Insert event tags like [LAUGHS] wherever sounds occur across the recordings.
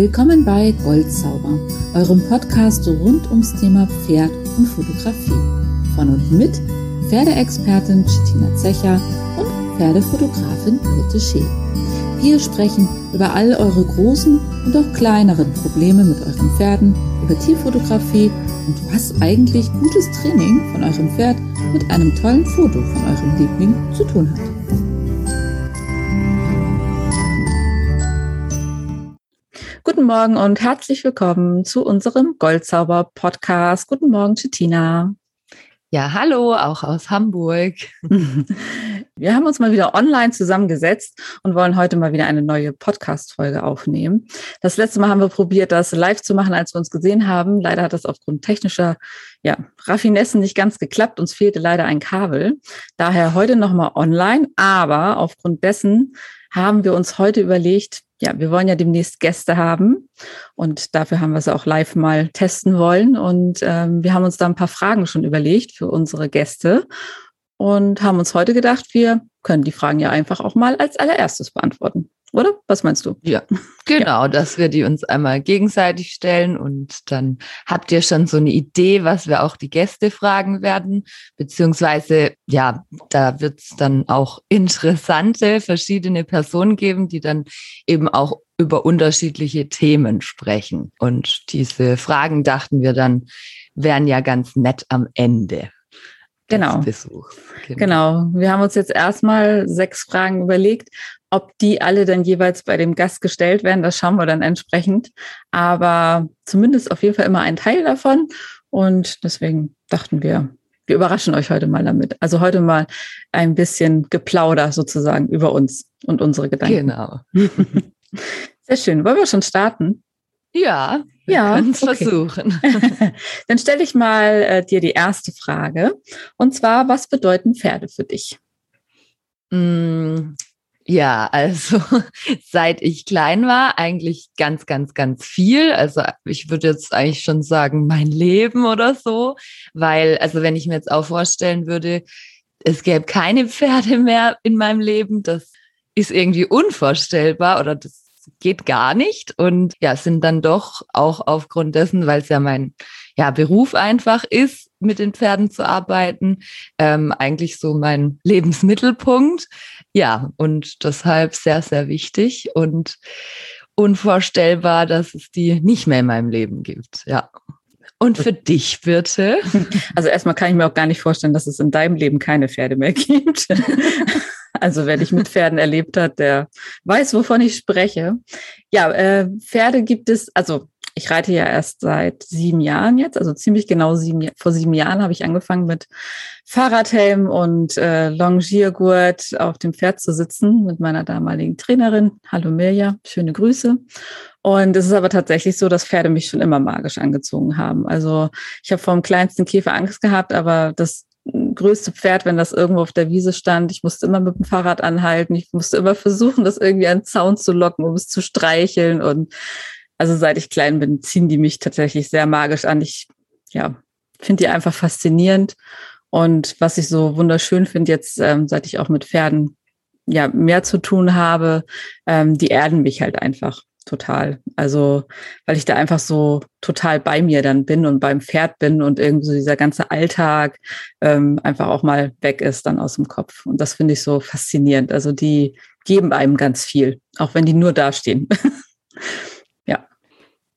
Willkommen bei Goldzauber, eurem Podcast rund ums Thema Pferd und Fotografie. Von und mit Pferdeexpertin Chitina Zecher und Pferdefotografin Birte Schee. Wir sprechen über all eure großen und auch kleineren Probleme mit euren Pferden, über Tierfotografie und was eigentlich gutes Training von eurem Pferd mit einem tollen Foto von eurem Liebling zu tun hat. Morgen und herzlich willkommen zu unserem Goldzauber Podcast. Guten Morgen, Chitina. Ja, hallo, auch aus Hamburg. [LAUGHS] Wir haben uns mal wieder online zusammengesetzt und wollen heute mal wieder eine neue Podcast-Folge aufnehmen. Das letzte Mal haben wir probiert, das live zu machen, als wir uns gesehen haben. Leider hat das aufgrund technischer ja, Raffinessen nicht ganz geklappt. Uns fehlte leider ein Kabel. Daher heute nochmal online. Aber aufgrund dessen haben wir uns heute überlegt, ja, wir wollen ja demnächst Gäste haben und dafür haben wir es auch live mal testen wollen. Und ähm, wir haben uns da ein paar Fragen schon überlegt für unsere Gäste und haben uns heute gedacht, wir können die Fragen ja einfach auch mal als allererstes beantworten. Oder? Was meinst du? Ja, [LAUGHS] genau, ja. dass wir die uns einmal gegenseitig stellen und dann habt ihr schon so eine Idee, was wir auch die Gäste fragen werden. Beziehungsweise, ja, da wird es dann auch interessante verschiedene Personen geben, die dann eben auch über unterschiedliche Themen sprechen. Und diese Fragen dachten wir dann, wären ja ganz nett am Ende. Genau. Genau. genau. Wir haben uns jetzt erstmal sechs Fragen überlegt ob die alle dann jeweils bei dem Gast gestellt werden, das schauen wir dann entsprechend. Aber zumindest auf jeden Fall immer ein Teil davon. Und deswegen dachten wir, wir überraschen euch heute mal damit. Also heute mal ein bisschen Geplauder sozusagen über uns und unsere Gedanken. Genau. [LAUGHS] Sehr schön. Wollen wir schon starten? Ja, wir ja, können es okay. versuchen. [LAUGHS] Dann stelle ich mal äh, dir die erste Frage. Und zwar, was bedeuten Pferde für dich? Mm, ja, also [LAUGHS] seit ich klein war, eigentlich ganz, ganz, ganz viel. Also ich würde jetzt eigentlich schon sagen, mein Leben oder so. Weil, also wenn ich mir jetzt auch vorstellen würde, es gäbe keine Pferde mehr in meinem Leben, das ist irgendwie unvorstellbar oder das geht gar nicht. Und ja, sind dann doch auch aufgrund dessen, weil es ja mein ja, Beruf einfach ist, mit den Pferden zu arbeiten, ähm, eigentlich so mein Lebensmittelpunkt. Ja, und deshalb sehr, sehr wichtig und unvorstellbar, dass es die nicht mehr in meinem Leben gibt. Ja. Und für dich bitte? [LAUGHS] Also erstmal kann ich mir auch gar nicht vorstellen, dass es in deinem Leben keine Pferde mehr gibt. [LAUGHS] Also wer dich mit Pferden erlebt hat, der weiß, wovon ich spreche. Ja, äh, Pferde gibt es, also ich reite ja erst seit sieben Jahren jetzt, also ziemlich genau sieben, vor sieben Jahren habe ich angefangen mit Fahrradhelm und äh, Longiergurt auf dem Pferd zu sitzen mit meiner damaligen Trainerin. Hallo Mirja, schöne Grüße. Und es ist aber tatsächlich so, dass Pferde mich schon immer magisch angezogen haben. Also ich habe vor dem kleinsten Käfer Angst gehabt, aber das größte Pferd, wenn das irgendwo auf der Wiese stand. Ich musste immer mit dem Fahrrad anhalten. Ich musste immer versuchen, das irgendwie an den Zaun zu locken, um es zu streicheln. Und also seit ich klein bin, ziehen die mich tatsächlich sehr magisch an. Ich, ja, finde die einfach faszinierend. Und was ich so wunderschön finde jetzt, ähm, seit ich auch mit Pferden ja mehr zu tun habe, ähm, die erden mich halt einfach total. Also, weil ich da einfach so total bei mir dann bin und beim Pferd bin und irgendwie so dieser ganze Alltag ähm, einfach auch mal weg ist dann aus dem Kopf. Und das finde ich so faszinierend. Also die geben einem ganz viel, auch wenn die nur dastehen. [LAUGHS] ja.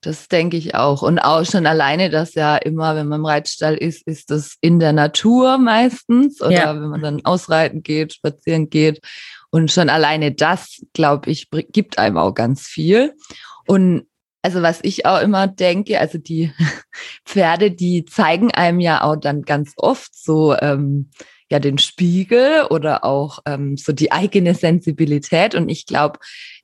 Das denke ich auch. Und auch schon alleine, dass ja immer, wenn man im Reitstall ist, ist das in der Natur meistens oder ja. wenn man dann ausreiten geht, spazieren geht. Und schon alleine das, glaube ich, gibt einem auch ganz viel. Und also was ich auch immer denke, also die [LAUGHS] Pferde, die zeigen einem ja auch dann ganz oft so ähm, ja den Spiegel oder auch ähm, so die eigene Sensibilität. Und ich glaube,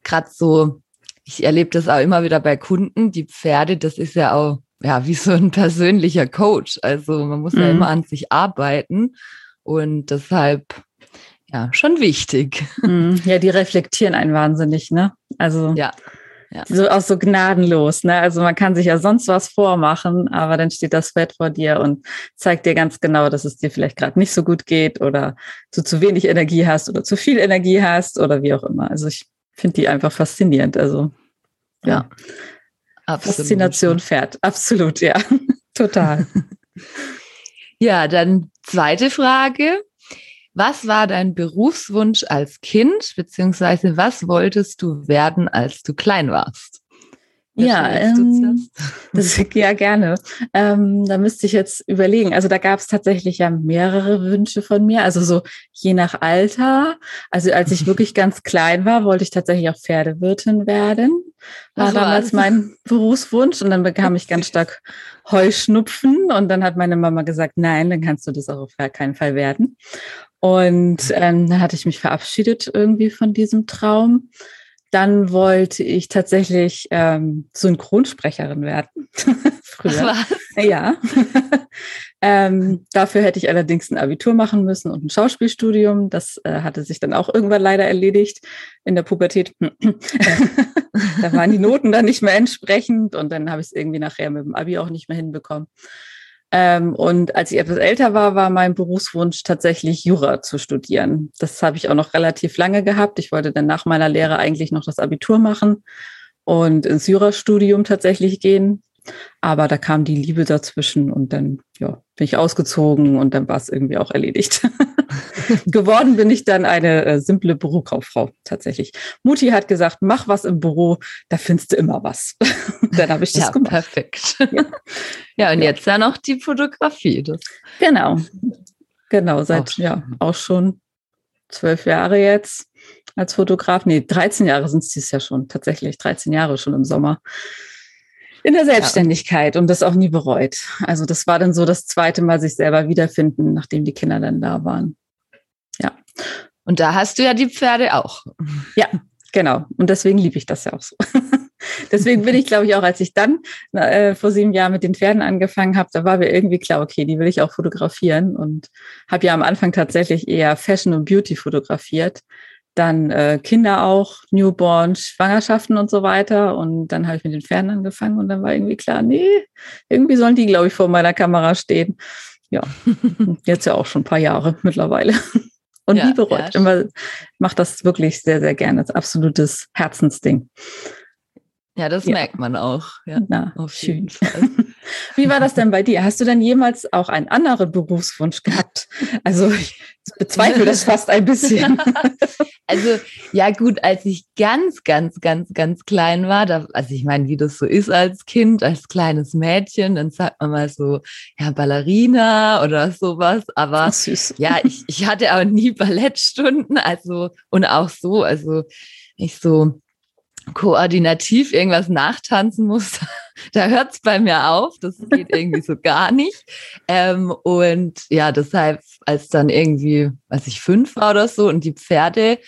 gerade so, ich erlebe das auch immer wieder bei Kunden, die Pferde, das ist ja auch ja wie so ein persönlicher Coach. Also man muss mhm. ja immer an sich arbeiten. Und deshalb ja, schon wichtig. Mhm. Ja, die reflektieren einen wahnsinnig, ne? Also ja. ja. So auch so gnadenlos, ne? Also man kann sich ja sonst was vormachen, aber dann steht das Pferd vor dir und zeigt dir ganz genau, dass es dir vielleicht gerade nicht so gut geht oder du zu wenig Energie hast oder zu viel Energie hast oder wie auch immer. Also ich finde die einfach faszinierend. Also ja. ja. Absolut. Faszination Pferd. Absolut, ja. Total. [LAUGHS] ja, dann zweite Frage. Was war dein Berufswunsch als Kind, beziehungsweise was wolltest du werden, als du klein warst? Ja, ähm, [LAUGHS] das, ja gerne. Ähm, da müsste ich jetzt überlegen. Also da gab es tatsächlich ja mehrere Wünsche von mir, also so je nach Alter. Also als ich wirklich ganz [LAUGHS] klein war, wollte ich tatsächlich auch Pferdewirtin werden. War also damals also. mein [LAUGHS] Berufswunsch und dann bekam ich ganz stark Heuschnupfen und dann hat meine Mama gesagt, nein, dann kannst du das auch auf keinen Fall werden. Und ähm, dann hatte ich mich verabschiedet irgendwie von diesem Traum. Dann wollte ich tatsächlich ähm, Synchronsprecherin werden. [LAUGHS] Früher. Was? Ja. [LAUGHS] ähm, dafür hätte ich allerdings ein Abitur machen müssen und ein Schauspielstudium. Das äh, hatte sich dann auch irgendwann leider erledigt in der Pubertät. [CLEARS THROAT] da waren die Noten dann nicht mehr entsprechend und dann habe ich es irgendwie nachher mit dem Abi auch nicht mehr hinbekommen. Ähm, und als ich etwas älter war, war mein Berufswunsch tatsächlich Jura zu studieren. Das habe ich auch noch relativ lange gehabt. Ich wollte dann nach meiner Lehre eigentlich noch das Abitur machen und ins Jurastudium tatsächlich gehen. Aber da kam die Liebe dazwischen und dann ja, bin ich ausgezogen und dann war es irgendwie auch erledigt. [LAUGHS] Geworden bin ich dann eine äh, simple Bürokauffrau tatsächlich. Mutti hat gesagt, mach was im Büro, da findest du immer was. [LAUGHS] dann habe ich das ja, gemacht. Perfekt. Ja, [LAUGHS] ja und ja. jetzt dann noch die Fotografie. Das genau. Genau, seit auch ja auch schon zwölf Jahre jetzt als Fotograf. Nee, 13 Jahre sind es dieses Jahr schon, tatsächlich 13 Jahre schon im Sommer in der Selbstständigkeit ja. und das auch nie bereut. Also das war dann so das zweite Mal sich selber wiederfinden, nachdem die Kinder dann da waren. Ja. Und da hast du ja die Pferde auch. Ja, genau. Und deswegen liebe ich das ja auch so. [LAUGHS] deswegen bin ich, glaube ich, auch, als ich dann äh, vor sieben Jahren mit den Pferden angefangen habe, da war mir irgendwie klar, okay, die will ich auch fotografieren und habe ja am Anfang tatsächlich eher Fashion und Beauty fotografiert dann äh, Kinder auch, Newborn, Schwangerschaften und so weiter. Und dann habe ich mit den Pferden angefangen und dann war irgendwie klar, nee, irgendwie sollen die, glaube ich, vor meiner Kamera stehen. Ja, [LAUGHS] jetzt ja auch schon ein paar Jahre mittlerweile. Und ja, nie bereut. Ja. Immer macht das wirklich sehr, sehr gerne. Das absolutes Herzensding. Ja, das ja. merkt man auch. Ja, Na, auf schön. jeden Fall. [LAUGHS] Wie war das denn bei dir? Hast du denn jemals auch einen anderen Berufswunsch gehabt? Also ich bezweifle das fast ein bisschen. [LAUGHS] Also ja gut, als ich ganz, ganz, ganz, ganz klein war, da, also ich meine, wie das so ist als Kind, als kleines Mädchen, dann sagt man mal so, ja, Ballerina oder sowas. Aber ja, ich, ich hatte auch nie Ballettstunden, also und auch so, also nicht so koordinativ irgendwas nachtanzen muss, [LAUGHS] da hört es bei mir auf. Das geht irgendwie so gar nicht. Ähm, und ja, deshalb, als dann irgendwie, als ich fünf war oder so und die Pferde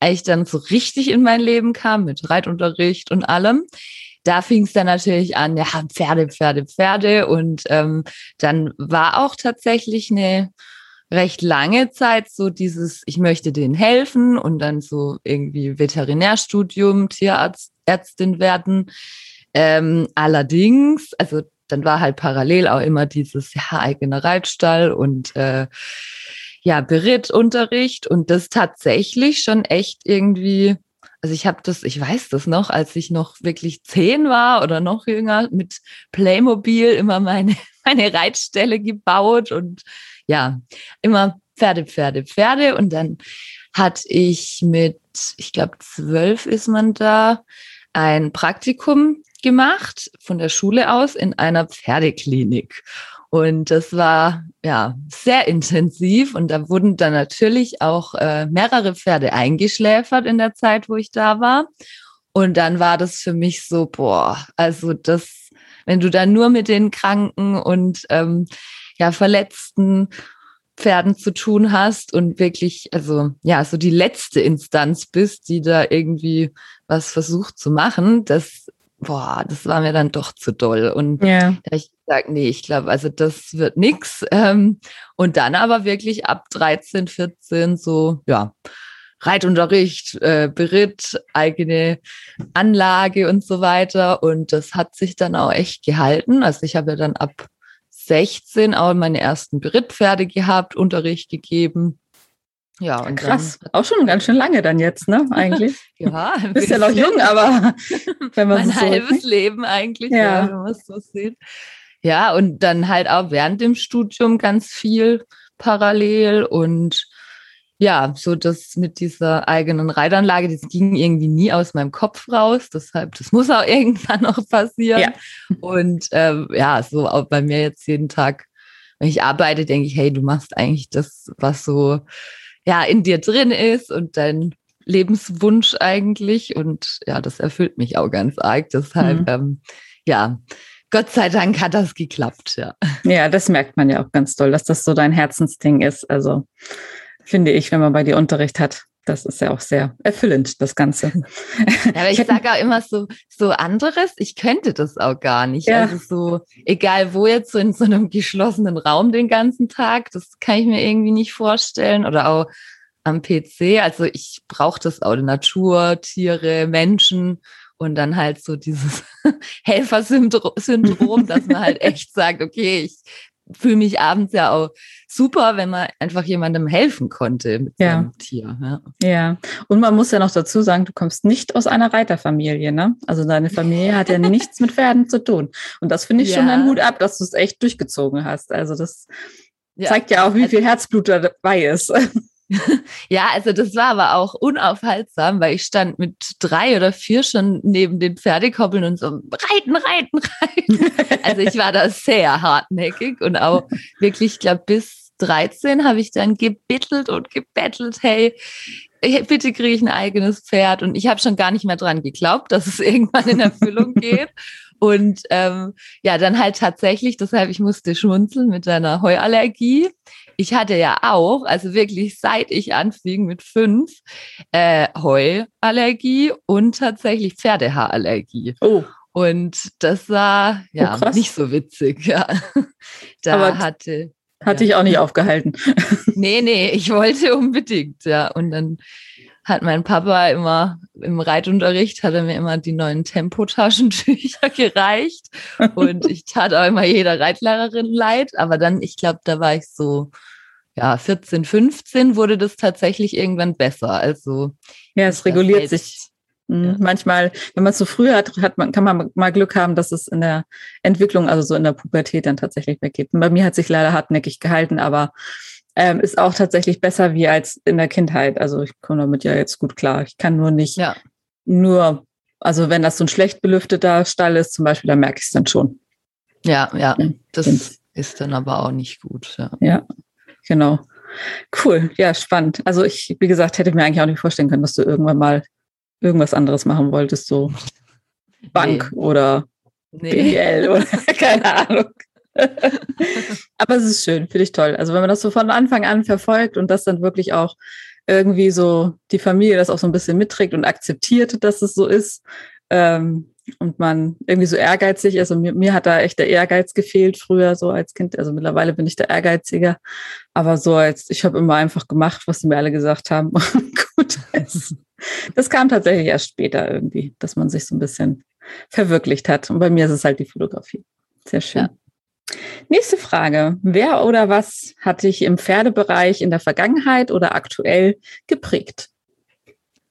eigentlich dann so richtig in mein Leben kam mit Reitunterricht und allem, da fing es dann natürlich an, ja, Pferde, Pferde, Pferde. Und ähm, dann war auch tatsächlich eine recht lange Zeit so dieses, ich möchte denen helfen und dann so irgendwie Veterinärstudium, Tierärztin werden. Ähm, allerdings, also dann war halt parallel auch immer dieses ja, eigener Reitstall und äh, ja, Berittunterricht und das tatsächlich schon echt irgendwie, also ich habe das, ich weiß das noch, als ich noch wirklich zehn war oder noch jünger, mit Playmobil immer meine, [LAUGHS] meine Reitstelle gebaut und ja, immer Pferde, Pferde, Pferde. Und dann hatte ich mit, ich glaube, zwölf ist man da, ein Praktikum gemacht von der Schule aus in einer Pferdeklinik. Und das war ja sehr intensiv und da wurden dann natürlich auch äh, mehrere Pferde eingeschläfert in der Zeit, wo ich da war. Und dann war das für mich so, boah, also das, wenn du dann nur mit den Kranken und ähm, ja, verletzten Pferden zu tun hast und wirklich, also ja, so die letzte Instanz bist, die da irgendwie was versucht zu machen, das, boah, das war mir dann doch zu doll. Und ja. da ich gesagt, nee, ich glaube, also das wird nix. Ähm, und dann aber wirklich ab 13, 14 so, ja, Reitunterricht, äh, Beritt, eigene Anlage und so weiter. Und das hat sich dann auch echt gehalten. Also ich habe ja dann ab 16 auch meine ersten Berittpferde gehabt, Unterricht gegeben. Ja, und krass. Auch schon ganz schön lange dann jetzt, ne? [LAUGHS] Eigentlich. ja, [LAUGHS] bist ja noch jung, aber [LAUGHS] wenn man mein so halbes sieht. Leben eigentlich, ja. ja wenn man es so sieht. Ja, und dann halt auch während dem Studium ganz viel parallel und ja, so das mit dieser eigenen Reitanlage, das ging irgendwie nie aus meinem Kopf raus. Deshalb, das muss auch [LAUGHS] irgendwann noch passieren. Ja. Und ähm, ja, so auch bei mir jetzt jeden Tag, wenn ich arbeite, denke ich, hey, du machst eigentlich das, was so ja in dir drin ist und dein Lebenswunsch eigentlich. Und ja, das erfüllt mich auch ganz arg. Deshalb, mhm. ähm, ja, Gott sei Dank hat das geklappt, ja. Ja, das merkt man ja auch ganz toll, dass das so dein Herzensding ist. Also finde ich, wenn man bei dir Unterricht hat. Das ist ja auch sehr erfüllend, das Ganze. Ja, aber ich sage auch immer so, so anderes, ich könnte das auch gar nicht. Ja. Also so, egal wo jetzt, so in so einem geschlossenen Raum den ganzen Tag, das kann ich mir irgendwie nicht vorstellen. Oder auch am PC. Also ich brauche das auch, Natur, Tiere, Menschen und dann halt so dieses [LAUGHS] Helfersyndrom, dass man halt [LAUGHS] echt sagt, okay, ich fühle mich abends ja auch super, wenn man einfach jemandem helfen konnte mit ja. seinem Tier. Ja. ja, und man muss ja noch dazu sagen, du kommst nicht aus einer Reiterfamilie, ne? Also deine Familie hat ja [LAUGHS] nichts mit Pferden zu tun. Und das finde ich ja. schon ein Hut ab, dass du es echt durchgezogen hast. Also das ja. zeigt ja auch, wie also, viel Herzblut dabei ist. [LAUGHS] Ja, also das war aber auch unaufhaltsam, weil ich stand mit drei oder vier schon neben den Pferdekoppeln und so reiten, reiten, reiten. [LAUGHS] Also ich war da sehr hartnäckig und auch wirklich, ich glaube, bis 13 habe ich dann gebittelt und gebettelt, hey, bitte kriege ich ein eigenes Pferd. Und ich habe schon gar nicht mehr dran geglaubt, dass es [LAUGHS] irgendwann in Erfüllung geht. Und ähm, ja, dann halt tatsächlich, deshalb ich musste schmunzeln mit deiner Heuallergie ich hatte ja auch, also wirklich seit ich anfing mit fünf, äh, Heuallergie und tatsächlich Pferdehaarallergie. Oh. Und das war ja oh, nicht so witzig, [LAUGHS] ja. Da Aber hatte. Hatte ja. ich auch nicht aufgehalten. nee, nee, ich wollte unbedingt, ja. Und dann hat mein Papa immer im Reitunterricht hat er mir immer die neuen Tempotaschentücher [LAUGHS] gereicht und ich tat auch immer jeder Reitlehrerin leid, aber dann ich glaube, da war ich so ja, 14, 15 wurde das tatsächlich irgendwann besser. Also ja, es reguliert sich. Mhm. Ja. Manchmal, wenn man es so früh hat, hat man, kann man mal Glück haben, dass es in der Entwicklung, also so in der Pubertät dann tatsächlich weggeht. Und bei mir hat sich leider hartnäckig gehalten, aber ähm, ist auch tatsächlich besser wie als in der Kindheit. Also ich komme damit ja jetzt gut klar. Ich kann nur nicht ja. nur, also wenn das so ein schlecht belüfteter Stall ist zum Beispiel, dann merke ich es dann schon. Ja, ja, das Find's. ist dann aber auch nicht gut. Ja. ja, genau. Cool, ja, spannend. Also ich, wie gesagt, hätte mir eigentlich auch nicht vorstellen können, dass du irgendwann mal irgendwas anderes machen wolltest, so Bank nee. oder nee. BWL oder [LAUGHS] keine Ahnung. [LAUGHS] Aber es ist schön, finde ich toll. Also wenn man das so von Anfang an verfolgt und das dann wirklich auch irgendwie so die Familie das auch so ein bisschen mitträgt und akzeptiert, dass es so ist ähm, und man irgendwie so ehrgeizig ist. Und mir, mir hat da echt der Ehrgeiz gefehlt früher so als Kind. Also mittlerweile bin ich der Ehrgeiziger, aber so als ich habe immer einfach gemacht, was mir alle gesagt haben. [LAUGHS] Gut, das, das kam tatsächlich erst später irgendwie, dass man sich so ein bisschen verwirklicht hat. Und bei mir ist es halt die Fotografie. Sehr schön. Ja. Nächste Frage. Wer oder was hat dich im Pferdebereich in der Vergangenheit oder aktuell geprägt?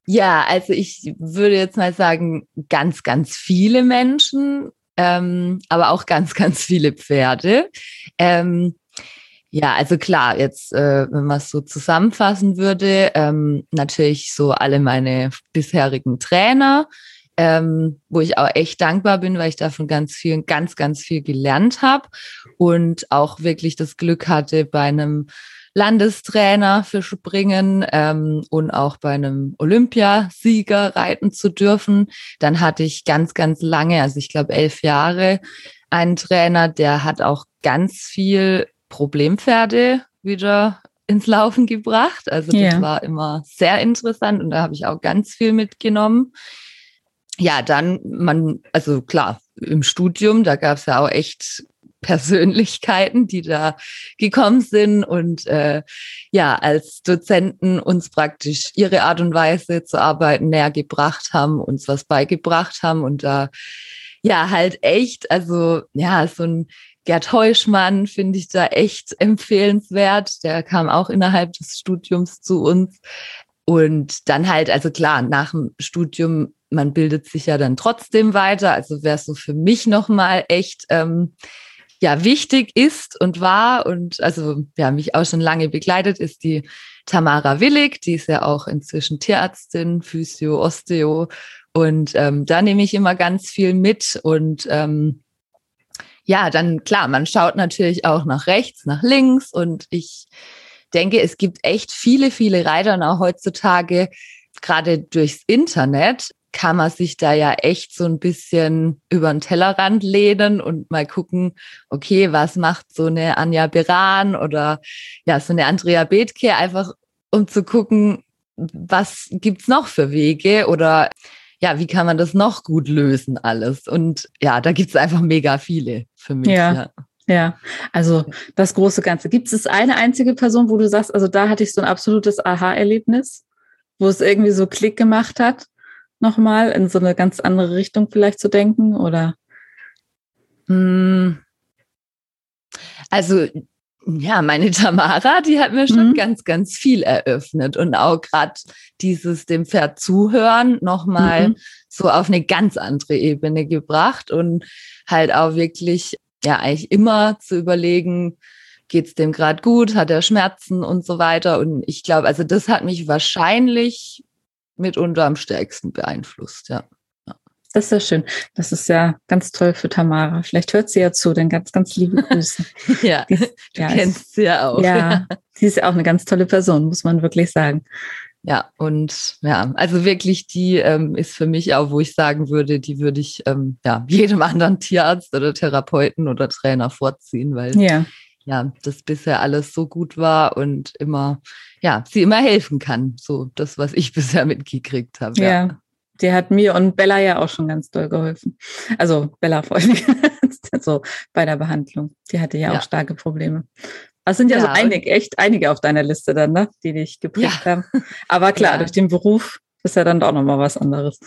Ja, also ich würde jetzt mal sagen, ganz, ganz viele Menschen, ähm, aber auch ganz, ganz viele Pferde. Ähm, ja, also klar, jetzt, äh, wenn man es so zusammenfassen würde, ähm, natürlich so alle meine bisherigen Trainer, ähm, wo ich auch echt dankbar bin, weil ich davon ganz viel, ganz, ganz viel gelernt habe und auch wirklich das Glück hatte, bei einem Landestrainer für Springen ähm, und auch bei einem Olympiasieger reiten zu dürfen. Dann hatte ich ganz, ganz lange, also ich glaube elf Jahre, einen Trainer, der hat auch ganz viel Problempferde wieder ins Laufen gebracht. Also das yeah. war immer sehr interessant und da habe ich auch ganz viel mitgenommen ja, dann man, also klar, im Studium, da gab es ja auch echt Persönlichkeiten, die da gekommen sind und äh, ja, als Dozenten uns praktisch ihre Art und Weise zu arbeiten näher gebracht haben, uns was beigebracht haben und da ja halt echt, also ja, so ein Gerd Heuschmann finde ich da echt empfehlenswert. Der kam auch innerhalb des Studiums zu uns. Und dann halt, also klar, nach dem Studium, man bildet sich ja dann trotzdem weiter. Also wäre es so für mich nochmal echt ähm, ja wichtig ist und war und also ja mich auch schon lange begleitet ist die Tamara Willig, die ist ja auch inzwischen Tierärztin, Physio, Osteo. Und ähm, da nehme ich immer ganz viel mit und ähm, ja, dann klar, man schaut natürlich auch nach rechts, nach links und ich denke, es gibt echt viele, viele Reiter und auch heutzutage, gerade durchs Internet, kann man sich da ja echt so ein bisschen über den Tellerrand lehnen und mal gucken, okay, was macht so eine Anja Beran oder ja, so eine Andrea Bethke, einfach um zu gucken, was gibt's noch für Wege oder ja, wie kann man das noch gut lösen alles? Und ja, da gibt's einfach mega viele für mich. Ja. ja. Ja, also das große Ganze. Gibt es eine einzige Person, wo du sagst, also da hatte ich so ein absolutes Aha-Erlebnis, wo es irgendwie so Klick gemacht hat, nochmal in so eine ganz andere Richtung vielleicht zu denken? Oder? Hm. Also ja, meine [LAUGHS] Tamara, die hat mir schon mhm. ganz, ganz viel eröffnet und auch gerade dieses dem Pferd zuhören nochmal mhm. so auf eine ganz andere Ebene gebracht und halt auch wirklich ja eigentlich immer zu überlegen, geht's dem gerade gut, hat er Schmerzen und so weiter. Und ich glaube, also das hat mich wahrscheinlich mitunter am stärksten beeinflusst, ja. Das ist ja schön. Das ist ja ganz toll für Tamara. Vielleicht hört sie ja zu, denn ganz, ganz liebe Grüße. [LAUGHS] ja, ist, du ja, kennst sie ja auch. Ja, sie ist ja auch eine ganz tolle Person, muss man wirklich sagen. Ja, und ja, also wirklich, die ähm, ist für mich auch, wo ich sagen würde, die würde ich ähm, ja jedem anderen Tierarzt oder Therapeuten oder Trainer vorziehen, weil ja. ja, das bisher alles so gut war und immer, ja, sie immer helfen kann. So das, was ich [LAUGHS] bisher mitgekriegt habe. Ja. ja. Die hat mir und Bella ja auch schon ganz doll geholfen. Also Bella vor allem, [LAUGHS] so bei der Behandlung. Die hatte ja, ja. auch starke Probleme. Es sind ja, ja so einige, echt einige auf deiner Liste dann, ne? die dich geprägt haben. Aber [LAUGHS] klar, durch den Beruf ist ja dann doch nochmal was anderes.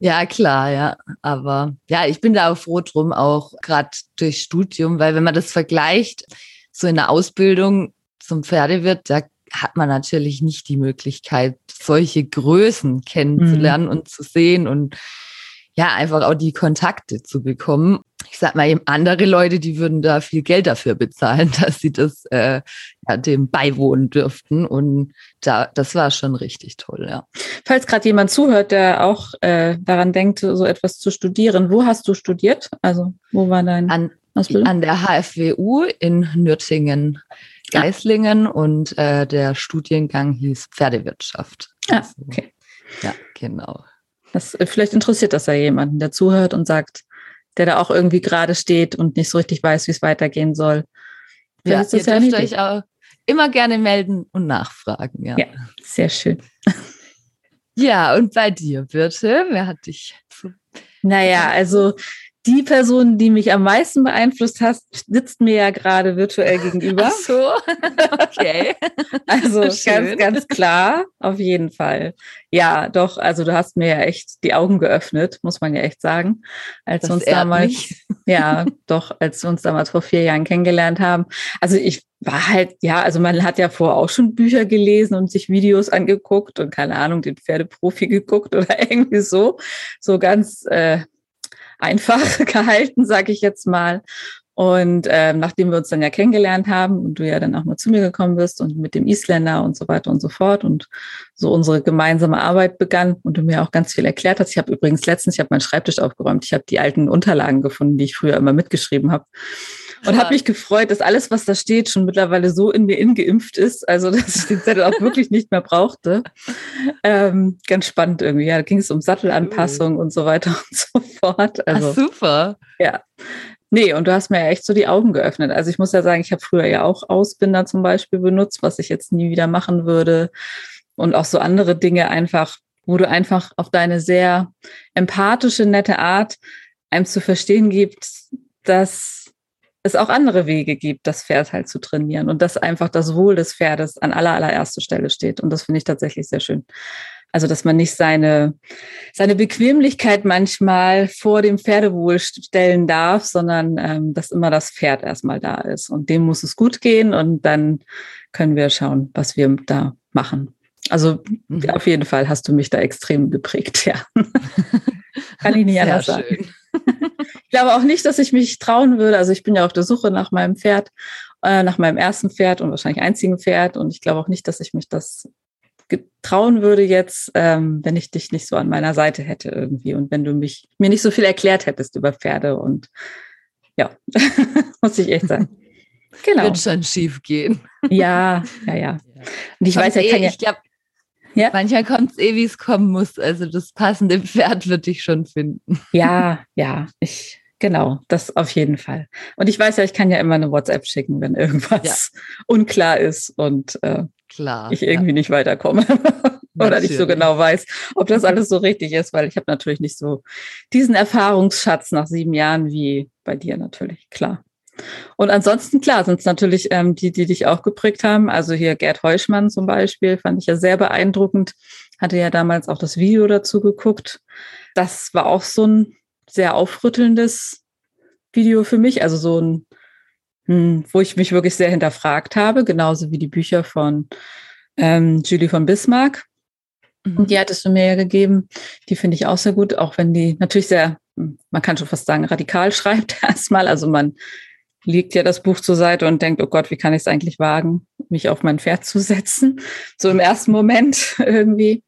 Ja, klar, ja. Aber ja, ich bin da auch froh drum, auch gerade durch Studium, weil wenn man das vergleicht, so in der Ausbildung zum Pferdewirt, da hat man natürlich nicht die Möglichkeit, solche Größen kennenzulernen mhm. und zu sehen und ja, einfach auch die Kontakte zu bekommen. Ich sag mal, eben andere Leute, die würden da viel Geld dafür bezahlen, [LAUGHS] dass sie das äh, ja, dem beiwohnen dürften. Und da, das war schon richtig toll, ja. Falls gerade jemand zuhört, der auch äh, daran denkt, so etwas zu studieren, wo hast du studiert? Also, wo war dein an, Ausbildung? An der HFWU in Nürtingen. Geislingen ja. und äh, der Studiengang hieß Pferdewirtschaft. Ah, okay. Ja, genau. Das, äh, vielleicht interessiert das ja jemanden, der zuhört und sagt, der da auch irgendwie gerade steht und nicht so richtig weiß, wie es weitergehen soll. Vielleicht ja, ihr dürft euch auch immer gerne melden und nachfragen. Ja, ja sehr schön. Ja, und bei dir, Birte, wer hat dich so? Naja, also die Person, die mich am meisten beeinflusst hat, sitzt mir ja gerade virtuell gegenüber. Ach so, [LAUGHS] okay. also [LAUGHS] Schön. ganz, ganz klar, auf jeden Fall. Ja, doch, also du hast mir ja echt die Augen geöffnet, muss man ja echt sagen. Als das wir uns damals, mich. [LAUGHS] ja, doch, als wir uns damals vor vier Jahren kennengelernt haben. Also ich war halt, ja, also man hat ja vorher auch schon Bücher gelesen und sich Videos angeguckt und keine Ahnung, den Pferdeprofi geguckt oder irgendwie so. So ganz, äh, einfach [LAUGHS] gehalten, sage ich jetzt mal. Und ähm, nachdem wir uns dann ja kennengelernt haben und du ja dann auch mal zu mir gekommen bist und mit dem Isländer und so weiter und so fort und so unsere gemeinsame Arbeit begann und du mir auch ganz viel erklärt hast. Ich habe übrigens letztens, ich habe meinen Schreibtisch aufgeräumt, ich habe die alten Unterlagen gefunden, die ich früher immer mitgeschrieben habe. Und habe mich gefreut, dass alles, was da steht, schon mittlerweile so in mir ingeimpft ist, also [LAUGHS] dass ich den Zettel auch wirklich nicht mehr brauchte. Ähm, ganz spannend irgendwie. Ja, da ging es um Sattelanpassung und so weiter [LAUGHS] und so fort. Also, Ach, super. Ja. Nee, und du hast mir ja echt so die Augen geöffnet. Also ich muss ja sagen, ich habe früher ja auch Ausbinder zum Beispiel benutzt, was ich jetzt nie wieder machen würde. Und auch so andere Dinge einfach, wo du einfach auf deine sehr empathische, nette Art einem zu verstehen gibst, dass es auch andere Wege gibt, das Pferd halt zu trainieren und dass einfach das Wohl des Pferdes an aller, allererster Stelle steht. Und das finde ich tatsächlich sehr schön. Also, dass man nicht seine, seine Bequemlichkeit manchmal vor dem Pferdewohl stellen darf, sondern ähm, dass immer das Pferd erstmal da ist. Und dem muss es gut gehen und dann können wir schauen, was wir da machen. Also mhm. auf jeden Fall hast du mich da extrem geprägt, ja. [LAUGHS] Kann ich nicht anders sagen. Ich glaube auch nicht, dass ich mich trauen würde. Also ich bin ja auf der Suche nach meinem Pferd, äh, nach meinem ersten Pferd und wahrscheinlich einzigen Pferd. Und ich glaube auch nicht, dass ich mich das trauen würde jetzt, ähm, wenn ich dich nicht so an meiner Seite hätte irgendwie und wenn du mich mir nicht so viel erklärt hättest über Pferde und ja, [LAUGHS] muss ich echt sagen. [LAUGHS] Genau. Wird schon schief gehen. Ja, ja, ja. Und ich Kommt weiß ja, eh, ja. Ich glaube, ja? manchmal kommt es eh, wie es kommen muss. Also das passende Pferd wird dich schon finden. [LAUGHS] Ja, ja, ich, genau, das auf jeden Fall. Und ich weiß ja, ich kann ja immer eine WhatsApp schicken, wenn irgendwas ja. unklar ist und äh, Klar, ich irgendwie ja. nicht weiterkomme [LAUGHS] oder nicht so genau weiß, ob das alles so richtig ist, weil ich habe natürlich nicht so diesen Erfahrungsschatz nach sieben Jahren wie bei dir natürlich, klar. Und ansonsten, klar, sind es natürlich ähm, die, die dich auch geprägt haben. Also hier Gerd Heuschmann zum Beispiel, fand ich ja sehr beeindruckend. Hatte ja damals auch das Video dazu geguckt. Das war auch so ein sehr aufrüttelndes Video für mich. Also so ein hm, wo ich mich wirklich sehr hinterfragt habe, genauso wie die Bücher von ähm, Julie von Bismarck. Mhm. Die hattest du mir ja gegeben. Die finde ich auch sehr gut, auch wenn die natürlich sehr, hm, man kann schon fast sagen, radikal [LAUGHS] schreibt erstmal. Also man legt ja das Buch zur Seite und denkt, oh Gott, wie kann ich es eigentlich wagen, mich auf mein Pferd zu setzen? [LAUGHS] So im ersten Moment [LAUGHS] irgendwie.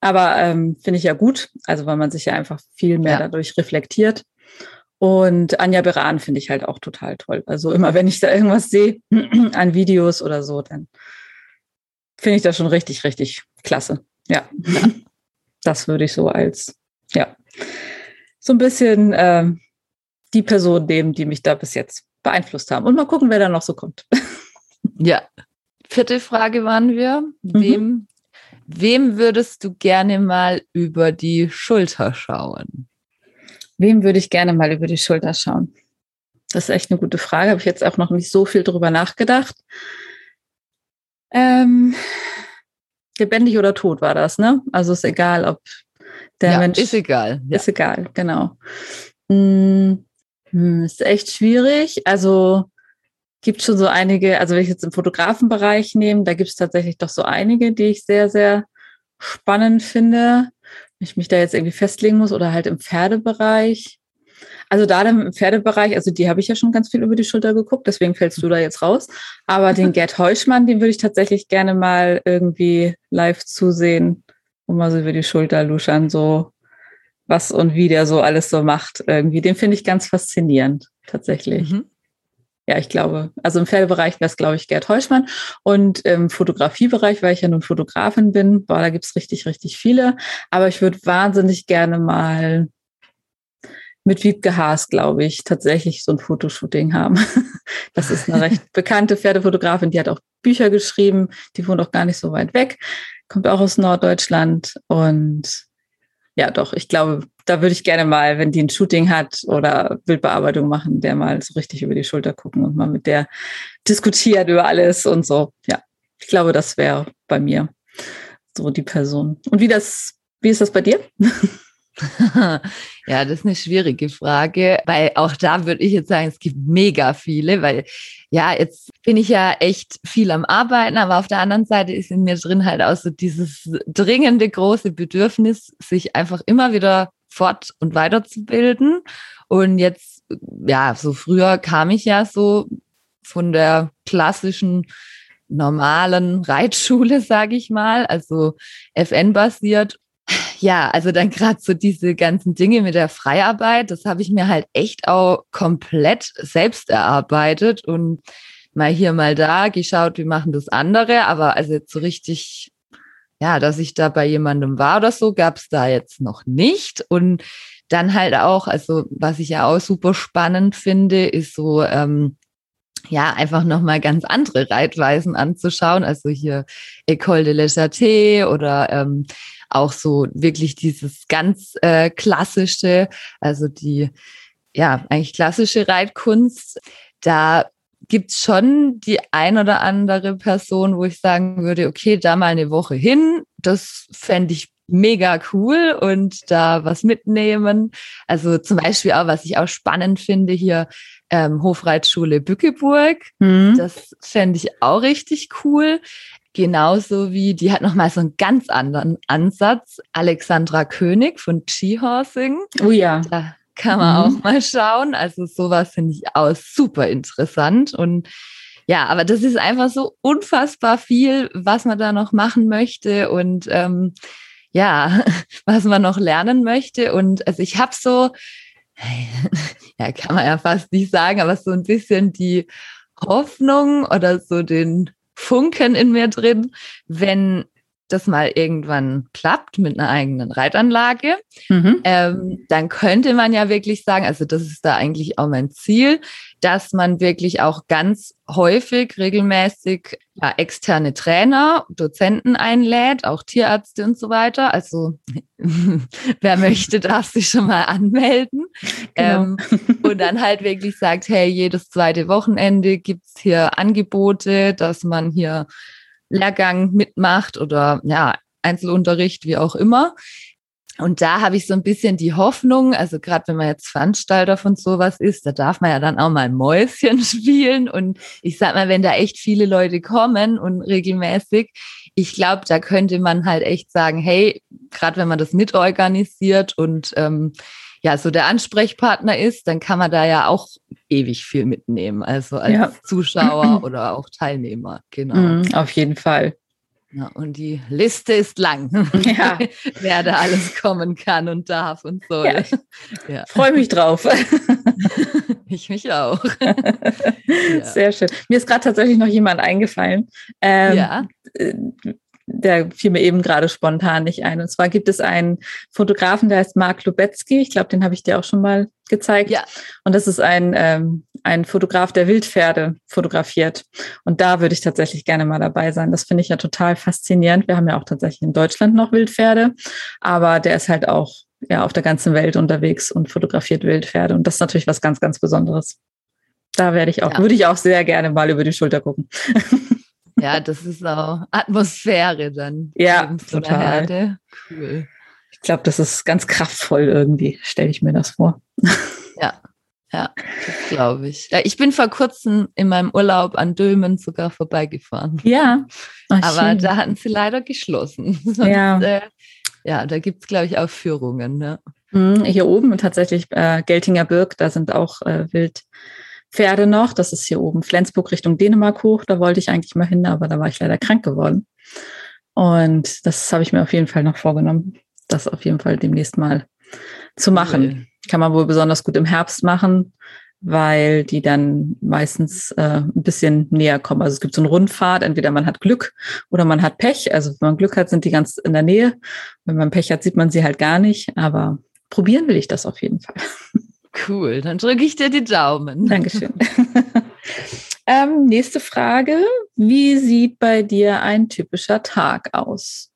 Aber ähm, finde ich ja gut, also weil man sich ja einfach viel mehr ja. dadurch reflektiert. Und Anja Beran finde ich halt auch total toll. Also immer wenn ich da irgendwas sehe [CLEARS THROAT] an Videos oder so, dann finde ich das schon richtig, richtig klasse. Ja, [LAUGHS] das würde ich so als, ja, so ein bisschen äh, die Person nehmen, die mich da bis jetzt beeinflusst haben. Und mal gucken, wer da noch so kommt. [LAUGHS] Ja, vierte Frage waren wir. Mhm. Wem, wem würdest du gerne mal über die Schulter schauen? Wem würde ich gerne mal über die Schulter schauen? Das ist echt eine gute Frage. Habe ich jetzt auch noch nicht so viel drüber nachgedacht. Ähm, lebendig oder tot war das, ne? Also ist egal, ob der ja, Mensch. Ist egal. Ja. Ist egal, genau. Hm, hm, ist echt schwierig. Also gibt schon so einige, also wenn ich jetzt im Fotografenbereich nehme, da gibt es tatsächlich doch so einige, die ich sehr, sehr spannend finde ich mich da jetzt irgendwie festlegen muss oder halt im Pferdebereich. Also da im Pferdebereich, also die habe ich ja schon ganz viel über die Schulter geguckt, deswegen fällst du da jetzt raus. Aber den [LAUGHS] Gerd Heuschmann, den würde ich tatsächlich gerne mal irgendwie live zusehen und mal so über die Schulter luschern, so was und wie der so alles so macht irgendwie. Den finde ich ganz faszinierend, tatsächlich. Mhm ja, ich glaube, also im Pferdebereich wäre es, glaube ich, Gerd Heuschmann. Und im Fotografiebereich, weil ich ja nun Fotografin bin, boah, da gibt es richtig, richtig viele. Aber ich würde wahnsinnig gerne mal mit Wiebke Haas, glaube ich, tatsächlich so ein Fotoshooting haben. [LAUGHS] Das ist eine recht [LAUGHS] bekannte Pferdefotografin, die hat auch Bücher geschrieben, die wohnt auch gar nicht so weit weg, kommt auch aus Norddeutschland und ja, doch, ich glaube, da würde ich gerne mal, wenn die ein Shooting hat oder Bildbearbeitung machen, der mal so richtig über die Schulter gucken und mal mit der diskutiert über alles und so. Ja, ich glaube, das wäre bei mir so die Person. Und wie das, wie ist das bei dir? [LAUGHS] [LAUGHS] ja, das ist eine schwierige Frage, weil auch da würde ich jetzt sagen, es gibt mega viele, weil ja, jetzt bin ich ja echt viel am Arbeiten, aber auf der anderen Seite ist in mir drin halt auch so dieses dringende große Bedürfnis, sich einfach immer wieder fort und weiterzubilden. Und jetzt, ja, so früher kam ich ja so von der klassischen normalen Reitschule, [LAUGHS] sage ich mal, also FN-basiert ja, also dann gerade so diese ganzen Dinge mit der Freiarbeit, das habe ich mir halt echt auch komplett selbst erarbeitet und mal hier, mal da geschaut, wie machen das andere. Aber also jetzt so richtig, ja, dass ich da bei jemandem war oder so, gab es da jetzt noch nicht. Und dann halt auch, also was ich ja auch super spannend finde, ist so, ähm, ja, einfach nochmal ganz andere Reitweisen anzuschauen. Also hier École de l'Echaté oder ähm, auch so wirklich dieses ganz äh, klassische, also die ja eigentlich klassische Reitkunst. da gibt es schon die ein oder andere Person, wo ich sagen würde, okay, da mal eine Woche hin, das fände ich mega cool und da was mitnehmen. Also zum Beispiel auch, was ich auch spannend finde, hier ähm, Hofreitschule Bückeburg. Mhm. Das fände ich auch richtig cool. Genauso wie, die hat nochmal so einen ganz anderen Ansatz. Alexandra König von Skihorsing. Oh ja. Da kann man mhm. auch mal schauen. Also sowas finde ich auch super interessant. Und ja, aber das ist einfach so unfassbar viel, was man da noch machen möchte und ähm, ja, [LAUGHS] was man noch lernen möchte. Und also ich habe so, [LAUGHS] ja, kann man ja fast nicht sagen, aber so ein bisschen die Hoffnung oder so den Funken in mir drin, wenn das mal irgendwann klappt mit einer eigenen Reitanlage, mhm. ähm, dann könnte man ja wirklich sagen, also das ist da eigentlich auch mein Ziel, dass man wirklich auch ganz häufig, regelmäßig ja, externe Trainer, Dozenten einlädt, auch Tierärzte und so weiter. Also [LAUGHS] wer möchte, darf sich schon mal anmelden. Genau. Ähm, und dann halt wirklich sagt, hey, jedes zweite Wochenende gibt's hier Angebote, dass man hier Lehrgang mitmacht oder ja, Einzelunterricht, wie auch immer. Und da habe ich so ein bisschen die Hoffnung, also gerade wenn man jetzt Veranstalter von sowas ist, da darf man ja dann auch mal Mäuschen [LAUGHS] spielen. Und ich sag mal, wenn da echt viele Leute kommen und regelmäßig, ich glaube, da könnte man halt echt sagen, hey, gerade wenn man das mitorganisiert und ähm, ja, so der Ansprechpartner ist, dann kann man da ja auch ewig viel mitnehmen. Also als ja. Zuschauer [CLEARS THROAT] oder auch Teilnehmer, genau. Mhm, auf jeden Fall. Ja, und die Liste ist lang, [LAUGHS] ja. wer da alles [LAUGHS] kommen kann und darf und soll. Ja. [LAUGHS] Ja. Freue mich drauf. ich mich auch. Sehr schön. Mir ist gerade tatsächlich noch jemand eingefallen. Ähm, ja. Der fiel mir eben gerade spontan nicht ein. Und zwar gibt es einen Fotografen, der heißt Mark Lubetzky. Ich glaube, den habe ich dir auch schon mal gezeigt. Ja. Und das ist ein, ähm, ein Fotograf, der Wildpferde fotografiert. Und da würde ich tatsächlich gerne mal dabei sein. Das finde ich ja total faszinierend. Wir haben ja auch tatsächlich in Deutschland noch Wildpferde, aber der ist halt auch ja auf der ganzen Welt unterwegs und fotografiert Wildpferde. Und das ist natürlich was ganz, ganz Besonderes. Da werde ich auch, ja. würde ich auch sehr gerne mal über die Schulter gucken. [LAUGHS] Ja, das ist auch Atmosphäre dann. Ja, total. Cool. Ich glaube, das ist ganz kraftvoll irgendwie, stelle ich mir das vor. Ja, ja, das glaube ich. Ja, ich bin vor kurzem in meinem Urlaub an Dömen sogar vorbeigefahren. Ja. Ach, Aber schön. da hatten sie leider geschlossen. [LAUGHS] Sonst, ja. Äh, ja, da gibt es, glaube ich, auch Führungen. Ne? Hier oben tatsächlich äh, Geltinger Birk, da sind auch äh, wild Pferde noch. Das ist hier oben Flensburg Richtung Dänemark hoch. Da wollte ich eigentlich mal hin, aber da war ich leider krank geworden. Und das habe ich mir auf jeden Fall noch vorgenommen, das auf jeden Fall demnächst mal zu machen. Cool. Kann man wohl besonders gut im Herbst machen, weil die dann meistens äh, ein bisschen näher kommen. Also es gibt so eine Rundfahrt, entweder man hat Glück oder man hat Pech. Also wenn man Glück hat, sind die ganz in der Nähe. Wenn man Pech hat, sieht man sie halt gar nicht. Aber probieren will ich das auf jeden Fall. [LAUGHS] Cool, dann drücke ich dir die Daumen. Dankeschön. [LAUGHS] ähm, nächste Frage. Wie sieht bei dir ein typischer Tag aus?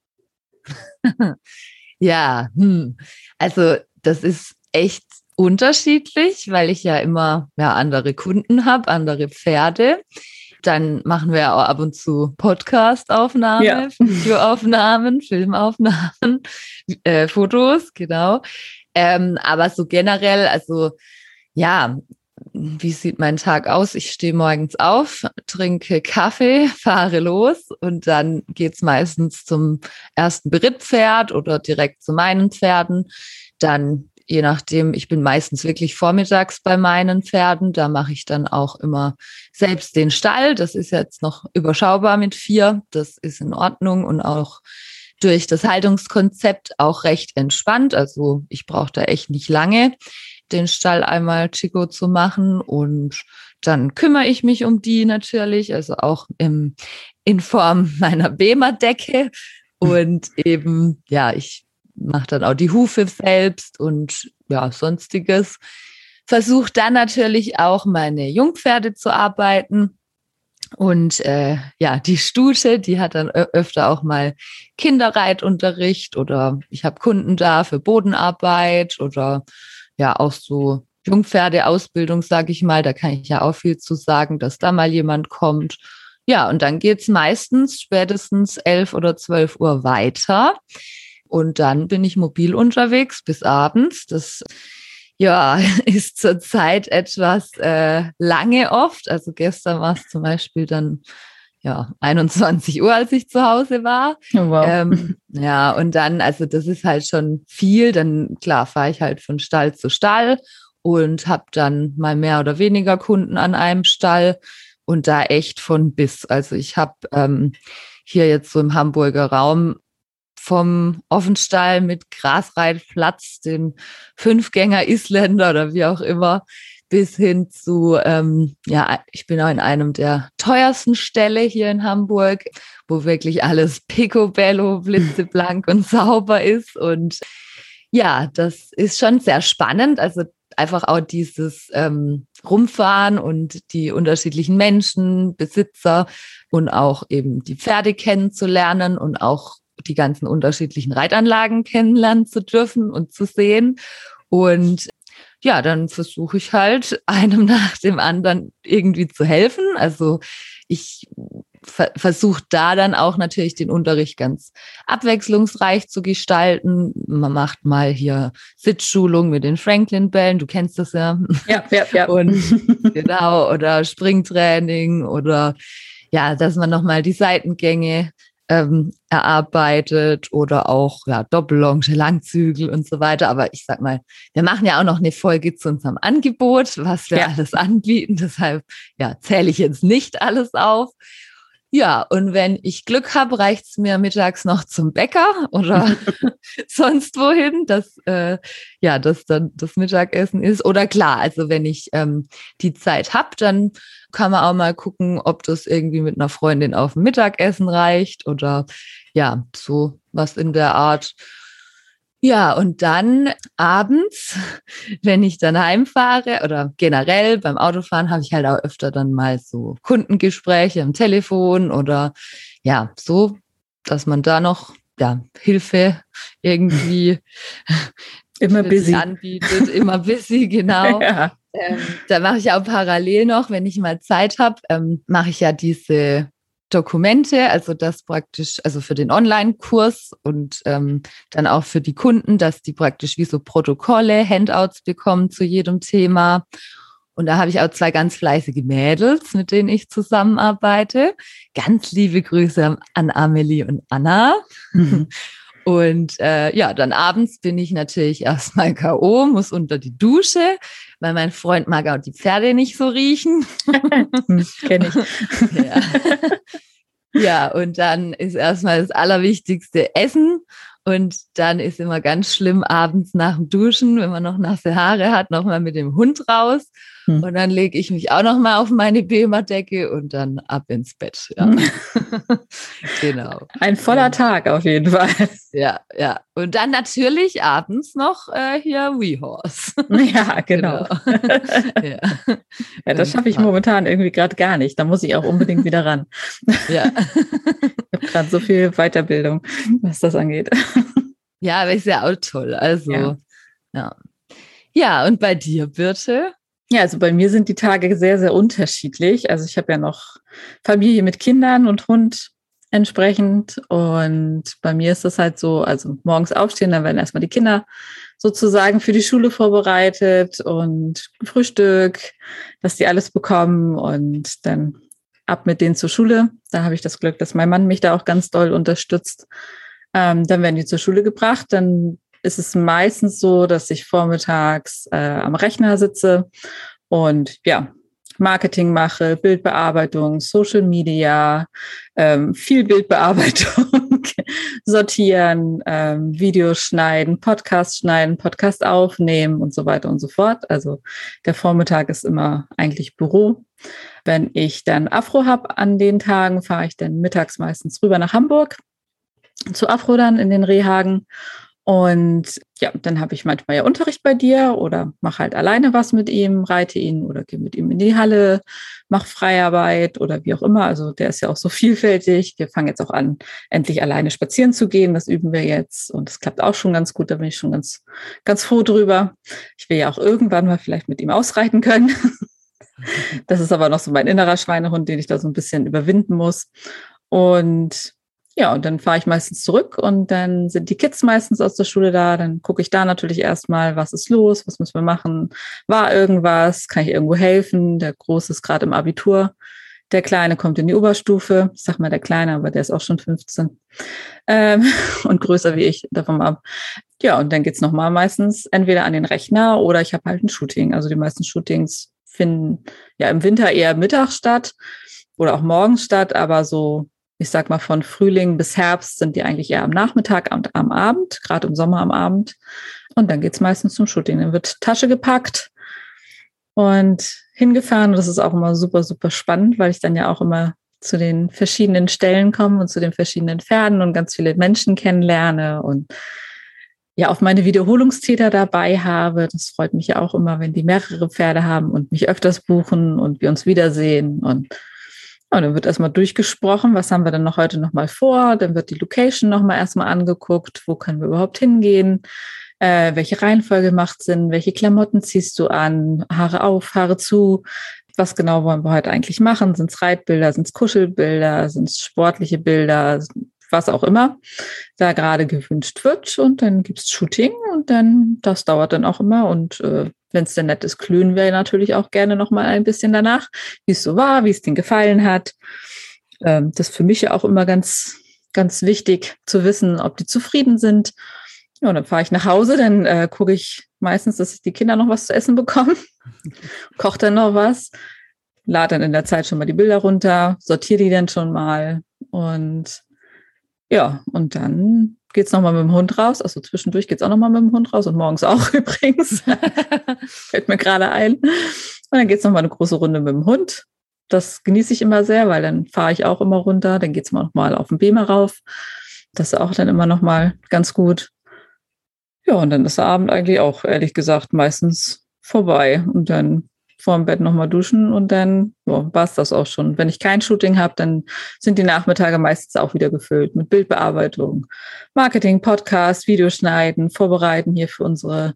[LAUGHS] ja, hm. also das ist echt unterschiedlich, weil ich ja immer ja, andere Kunden habe, andere Pferde. Dann machen wir auch ab und zu Podcast-Aufnahmen, ja. [LAUGHS] Videoaufnahmen, Filmaufnahmen, äh, Fotos, genau. Ähm, aber so generell, also ja, wie sieht mein Tag aus? Ich stehe morgens auf, trinke Kaffee, [LAUGHS] fahre los und dann geht's meistens zum ersten Berittpferd oder direkt zu meinen Pferden. Dann, je nachdem, ich bin meistens wirklich vormittags bei meinen Pferden. Da mache ich dann auch immer selbst den Stall. Das ist jetzt noch überschaubar mit vier. Das ist in Ordnung und auch durch das Haltungskonzept auch recht entspannt. Also ich brauche da echt nicht lange, den Stall einmal Chico zu machen und dann kümmere ich mich um die natürlich, also auch im, in Form [LAUGHS] meiner Bema-Decke und eben, ja, ich mache dann auch die Hufe selbst und ja, sonstiges. Versuche dann natürlich auch meine Jungpferde zu arbeiten und äh, ja, die Stute, die hat dann öfter auch mal Kinderreitunterricht oder ich habe Kunden da für Bodenarbeit oder ja auch so Jungpferdeausbildung, sage ich mal. Da kann ich ja auch viel zu sagen, dass da mal jemand kommt. Ja, und dann geht's meistens spätestens elf oder zwölf Uhr weiter. Und dann bin ich mobil unterwegs bis abends. Das ja, [LAUGHS] ist zurzeit etwas äh, lange oft. Also gestern war es zum Beispiel dann ja 21 Uhr, als ich zu Hause war. Oh, wow. Ähm, ja, und dann, also das ist halt schon viel. Dann klar fahre ich halt von Stall zu Stall und habe dann mal mehr oder weniger Kunden an einem Stall und da echt von bis. Also ich habe ähm, hier jetzt so im Hamburger Raum vom Offenstall mit Grasreitplatz, den Fünfgänger Isländer oder wie auch immer, bis hin zu, ähm, ja, ich bin auch in einem der teuersten Ställe hier in Hamburg, wo wirklich alles [LAUGHS] picobello, blitzeblank und sauber ist. Und ja, das ist schon sehr spannend. Also einfach auch dieses ähm, Rumfahren und die unterschiedlichen Menschen, Besitzer und auch eben die Pferde kennenzulernen und auch die ganzen unterschiedlichen Reitanlagen kennenlernen zu dürfen und zu sehen. Und ja, dann versuche ich halt [LAUGHS] einem nach dem anderen irgendwie zu helfen. Also ich ver versuche da dann auch natürlich den Unterricht ganz abwechslungsreich zu gestalten. Man macht mal hier Sitzschulung mit den Franklin-Bällen, du kennst das ja. Ja, ja, ja. [LAUGHS] Und [LAUGHS] genau, oder Springtraining oder ja, dass man nochmal die Seitengänge ähm, erarbeitet oder auch ja, Doppellonge, Langzügel und so weiter. Aber ich sag mal, wir machen ja auch noch eine Folge zu unserem Angebot, was wir ja. alles anbieten. Deshalb ja, zähle ich jetzt nicht alles auf. Ja, und wenn ich Glück habe, reicht es mir mittags noch zum Bäcker oder [LAUGHS] [LAUGHS] sonst wohin, dass äh, ja, dass dann das Mittagessen ist. Oder klar, also wenn ich ähm, die Zeit habe, dann kann man auch mal gucken, ob das irgendwie mit einer Freundin auf dem Mittagessen reicht oder ja, so was in der Art. Ja, und dann abends, wenn ich dann heimfahre oder generell beim Autofahren, habe ich halt auch öfter dann mal so Kundengespräche am Telefon oder ja, so, dass man da noch ja, Hilfe irgendwie [LAUGHS] immer busy anbietet, [LAUGHS] immer busy, genau. ja. ähm, da mache ich auch parallel noch, wenn ich mal Zeit habe, ähm, mache ich ja diese Dokumente, also das praktisch, also für den Online-Kurs und ähm, dann auch für die Kunden, dass die praktisch wie so Protokolle, Handouts bekommen zu jedem Thema. Und da habe ich auch zwei ganz fleißige Mädels, mit denen ich zusammenarbeite. Ganz liebe Grüße an Amelie und Anna. Mhm. [LAUGHS] Und äh, ja, dann abends bin ich natürlich [LAUGHS] erstmal K.O., muss unter die Dusche, weil mein Freund mag auch die Pferde nicht so riechen. [LAUGHS] Hm, Kenne ich. [LAUGHS] ja. ja, und dann ist erstmal das Allerwichtigste Essen. Und dann ist immer ganz schlimm abends nach dem Duschen, wenn man noch nasse Haare hat, nochmal mit dem Hund raus. Hm. Und dann lege ich mich auch noch mal auf meine Bema-Decke und dann ab ins Bett. Ja. Hm. [LAUGHS] genau. Ein voller Tag auf jeden Fall. Ja, ja. Und dann natürlich abends noch äh, hier WeHorse. [LAUGHS] Ja, genau. genau. [LAUGHS] ja. ja. das schaffe ich momentan irgendwie gerade gar nicht. Da muss ich auch unbedingt wieder ran. Ja. ich habe gerade so viel Weiterbildung, was das angeht. Ja, aber ist ja auch toll. Also, ja. ja. Ja, und bei dir, Birte? Ja, also bei mir sind die Tage sehr, sehr unterschiedlich. Also ich habe ja noch Familie mit Kindern und Hund entsprechend. Und bei mir ist es halt so, also morgens aufstehen, dann werden erstmal die Kinder sozusagen für die Schule vorbereitet und Frühstück, dass die alles bekommen und dann ab mit denen zur Schule. Da habe ich das Glück, dass mein Mann mich da auch ganz doll unterstützt. Ähm, dann werden die zur Schule gebracht, dann ist es meistens so, dass ich vormittags äh, am Rechner sitze und ja, Marketing mache, Bildbearbeitung, Social Media, ähm, viel Bildbearbeitung, [LAUGHS] sortieren, ähm, Videos schneiden, Podcast schneiden, Podcast aufnehmen und so weiter und so fort. Also der Vormittag ist immer eigentlich Büro. Wenn ich dann Afro habe an den Tagen, fahre ich dann mittags meistens rüber nach Hamburg zu Afro dann in den Rehhagen Und ja, dann habe ich manchmal ja Unterricht bei dir oder mache halt alleine was mit ihm, reite ihn oder gehe mit ihm in die Halle, mache Freiarbeit oder wie auch immer. Also der ist ja auch so [LAUGHS] vielfältig. Wir fangen jetzt auch an, endlich alleine spazieren zu gehen. Das üben wir jetzt und es klappt auch schon ganz gut. Da bin ich schon ganz, ganz froh drüber. Ich will ja auch irgendwann mal vielleicht mit ihm ausreiten können. [LAUGHS] Das ist aber noch so mein innerer Schweinehund, den ich da so ein bisschen überwinden muss. Und ja, und dann fahre ich meistens zurück und dann sind die Kids meistens aus der Schule da. Dann gucke ich da natürlich erstmal, was ist los, was müssen wir machen, war irgendwas, kann ich irgendwo helfen. Der Große ist gerade im Abitur. Der Kleine kommt in die Oberstufe. Ich sag mal der Kleine, aber der ist auch schon 15 ähm, [LAUGHS] und größer wie ich davon ab. Ja, und dann geht's nochmal meistens entweder an den Rechner oder ich habe halt ein Shooting. Also die meisten Shootings finden ja im Winter eher mittags statt oder auch morgens statt, aber so ich sag mal, von Frühling bis Herbst sind die eigentlich eher am Nachmittag und am Abend, gerade im Sommer am Abend. Und dann geht's meistens zum Shooting. Dann wird Tasche gepackt und hingefahren. Und das ist auch immer super, super spannend, weil ich dann ja auch immer zu den verschiedenen Stellen komme und zu den verschiedenen Pferden und ganz viele Menschen kennenlerne und ja auch meine Wiederholungstäter dabei habe. Das freut mich ja auch immer, wenn die mehrere Pferde haben und mich öfters buchen und wir uns wiedersehen und und dann wird erstmal durchgesprochen, was haben wir denn noch heute nochmal vor? Dann wird die Location nochmal erstmal angeguckt, wo können wir überhaupt hingehen? Äh, welche Reihenfolge macht Sinn? Welche Klamotten ziehst du an? Haare auf, Haare zu? Was genau wollen wir heute eigentlich machen? Sind es Reitbilder, sind es Kuschelbilder, sind es sportliche Bilder, was auch immer da gerade gewünscht wird. Und dann gibt es Shooting und dann, das dauert dann auch immer. Und äh, wenn es denn nett ist, klönen wir natürlich auch gerne noch mal ein bisschen danach, wie es so war, wie es denen gefallen hat. Ähm, das ist für mich ja auch immer ganz, ganz wichtig zu wissen, ob die zufrieden sind. Ja, und dann fahre ich nach Hause, dann äh, gucke ich meistens, dass die Kinder noch was zu essen bekommen, [LAUGHS] koche dann noch was, lade dann in der Zeit schon mal die Bilder runter, sortiere die dann schon mal und ja, und dann geht es nochmal mit dem Hund raus. Also zwischendurch geht es auch nochmal mit dem Hund raus und morgens auch [LAUGHS] übrigens. [LAUGHS] Fällt mir gerade ein. Und dann geht es nochmal eine große Runde mit dem Hund. Das genieße ich immer sehr, weil dann fahre ich auch immer runter. Dann geht es nochmal auf den Beamer rauf. Das ist auch dann immer nochmal ganz gut. Ja, und dann ist der Abend eigentlich auch, ehrlich gesagt, meistens vorbei. Und dann vorm Bett nochmal duschen und dann war es das auch schon. Wenn ich kein Shooting habe, dann sind die Nachmittage meistens auch wieder gefüllt mit Bildbearbeitung, Marketing, Podcast, Videoschneiden, Vorbereiten hier für unsere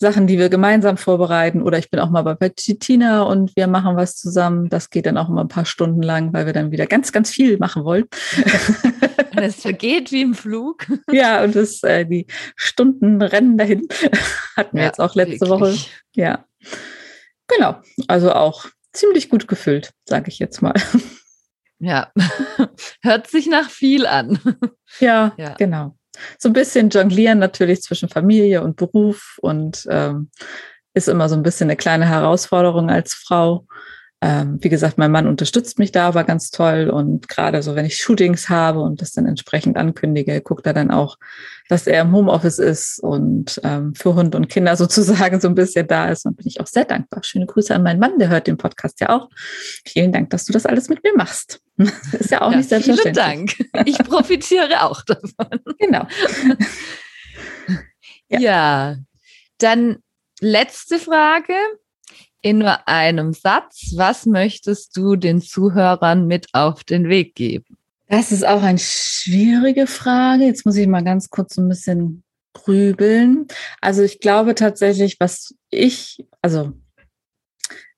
Sachen, die wir gemeinsam vorbereiten. Oder ich bin auch mal bei Tina und wir machen was zusammen. Das geht dann auch immer ein paar Stunden lang, weil wir dann wieder ganz, ganz viel machen wollen. [LAUGHS] Und es vergeht wie im Flug. [LAUGHS] Ja, und das, äh, die Stunden rennen dahin. [LAUGHS] Hatten wir ja, jetzt auch letzte wirklich. Woche. Ja. Genau, also auch ziemlich gut gefüllt, sage ich jetzt mal. Ja, [LAUGHS] hört sich nach viel an. [LAUGHS] Ja, ja, genau. So ein bisschen jonglieren natürlich zwischen Familie und Beruf und ähm, ist immer so ein bisschen eine kleine Herausforderung als Frau. Ähm, wie gesagt, mein Mann unterstützt mich da aber ganz toll und gerade so, wenn ich Shootings habe und das dann entsprechend ankündige, guckt er dann auch, dass er im Homeoffice ist und ähm, für Hund und Kinder [LAUGHS] sozusagen so ein bisschen da ist. Und bin ich auch sehr dankbar. Schöne Grüße an meinen Mann, der hört den Podcast ja auch. Vielen Dank, dass du das alles mit mir machst. [LAUGHS] ist ja auch ja, nicht selbstverständlich. Vielen Dank. Ich profitiere auch davon. [LAUGHS] Genau. ja. ja, dann letzte Frage in nur einem Satz, was möchtest du den Zuhörern mit auf den Weg geben? Das ist auch eine schwierige Frage. Jetzt muss ich mal ganz kurz ein bisschen grübeln. Also ich glaube tatsächlich, was ich, also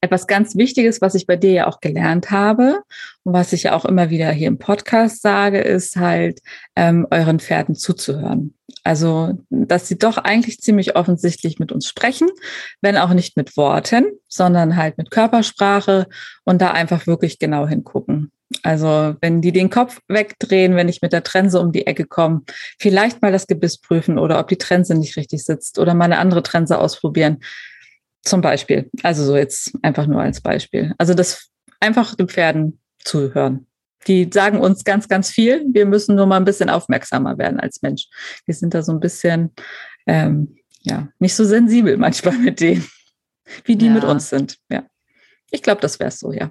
etwas ganz Wichtiges, was ich bei dir ja auch gelernt habe und was ich ja auch immer wieder hier im Podcast sage, ist halt, ähm, euren Pferden zuzuhören. Also, dass sie doch eigentlich ziemlich offensichtlich mit uns sprechen, wenn auch nicht mit Worten, sondern halt mit Körpersprache und da einfach wirklich genau hingucken. Also, wenn die den Kopf wegdrehen, wenn ich mit der Trense um die Ecke komme, vielleicht mal das Gebiss prüfen oder ob die Trense nicht richtig sitzt oder mal eine andere Trense ausprobieren. Zum Beispiel. Also so jetzt einfach nur als Beispiel. Also das einfach den Pferden zuhören. Die sagen uns ganz, ganz viel. Wir müssen nur mal ein bisschen aufmerksamer werden als Mensch. Wir sind da so ein bisschen, ähm, ja, nicht so sensibel manchmal mit denen, wie die ja. mit uns sind. Ja. Ich glaube, das wäre es so, ja.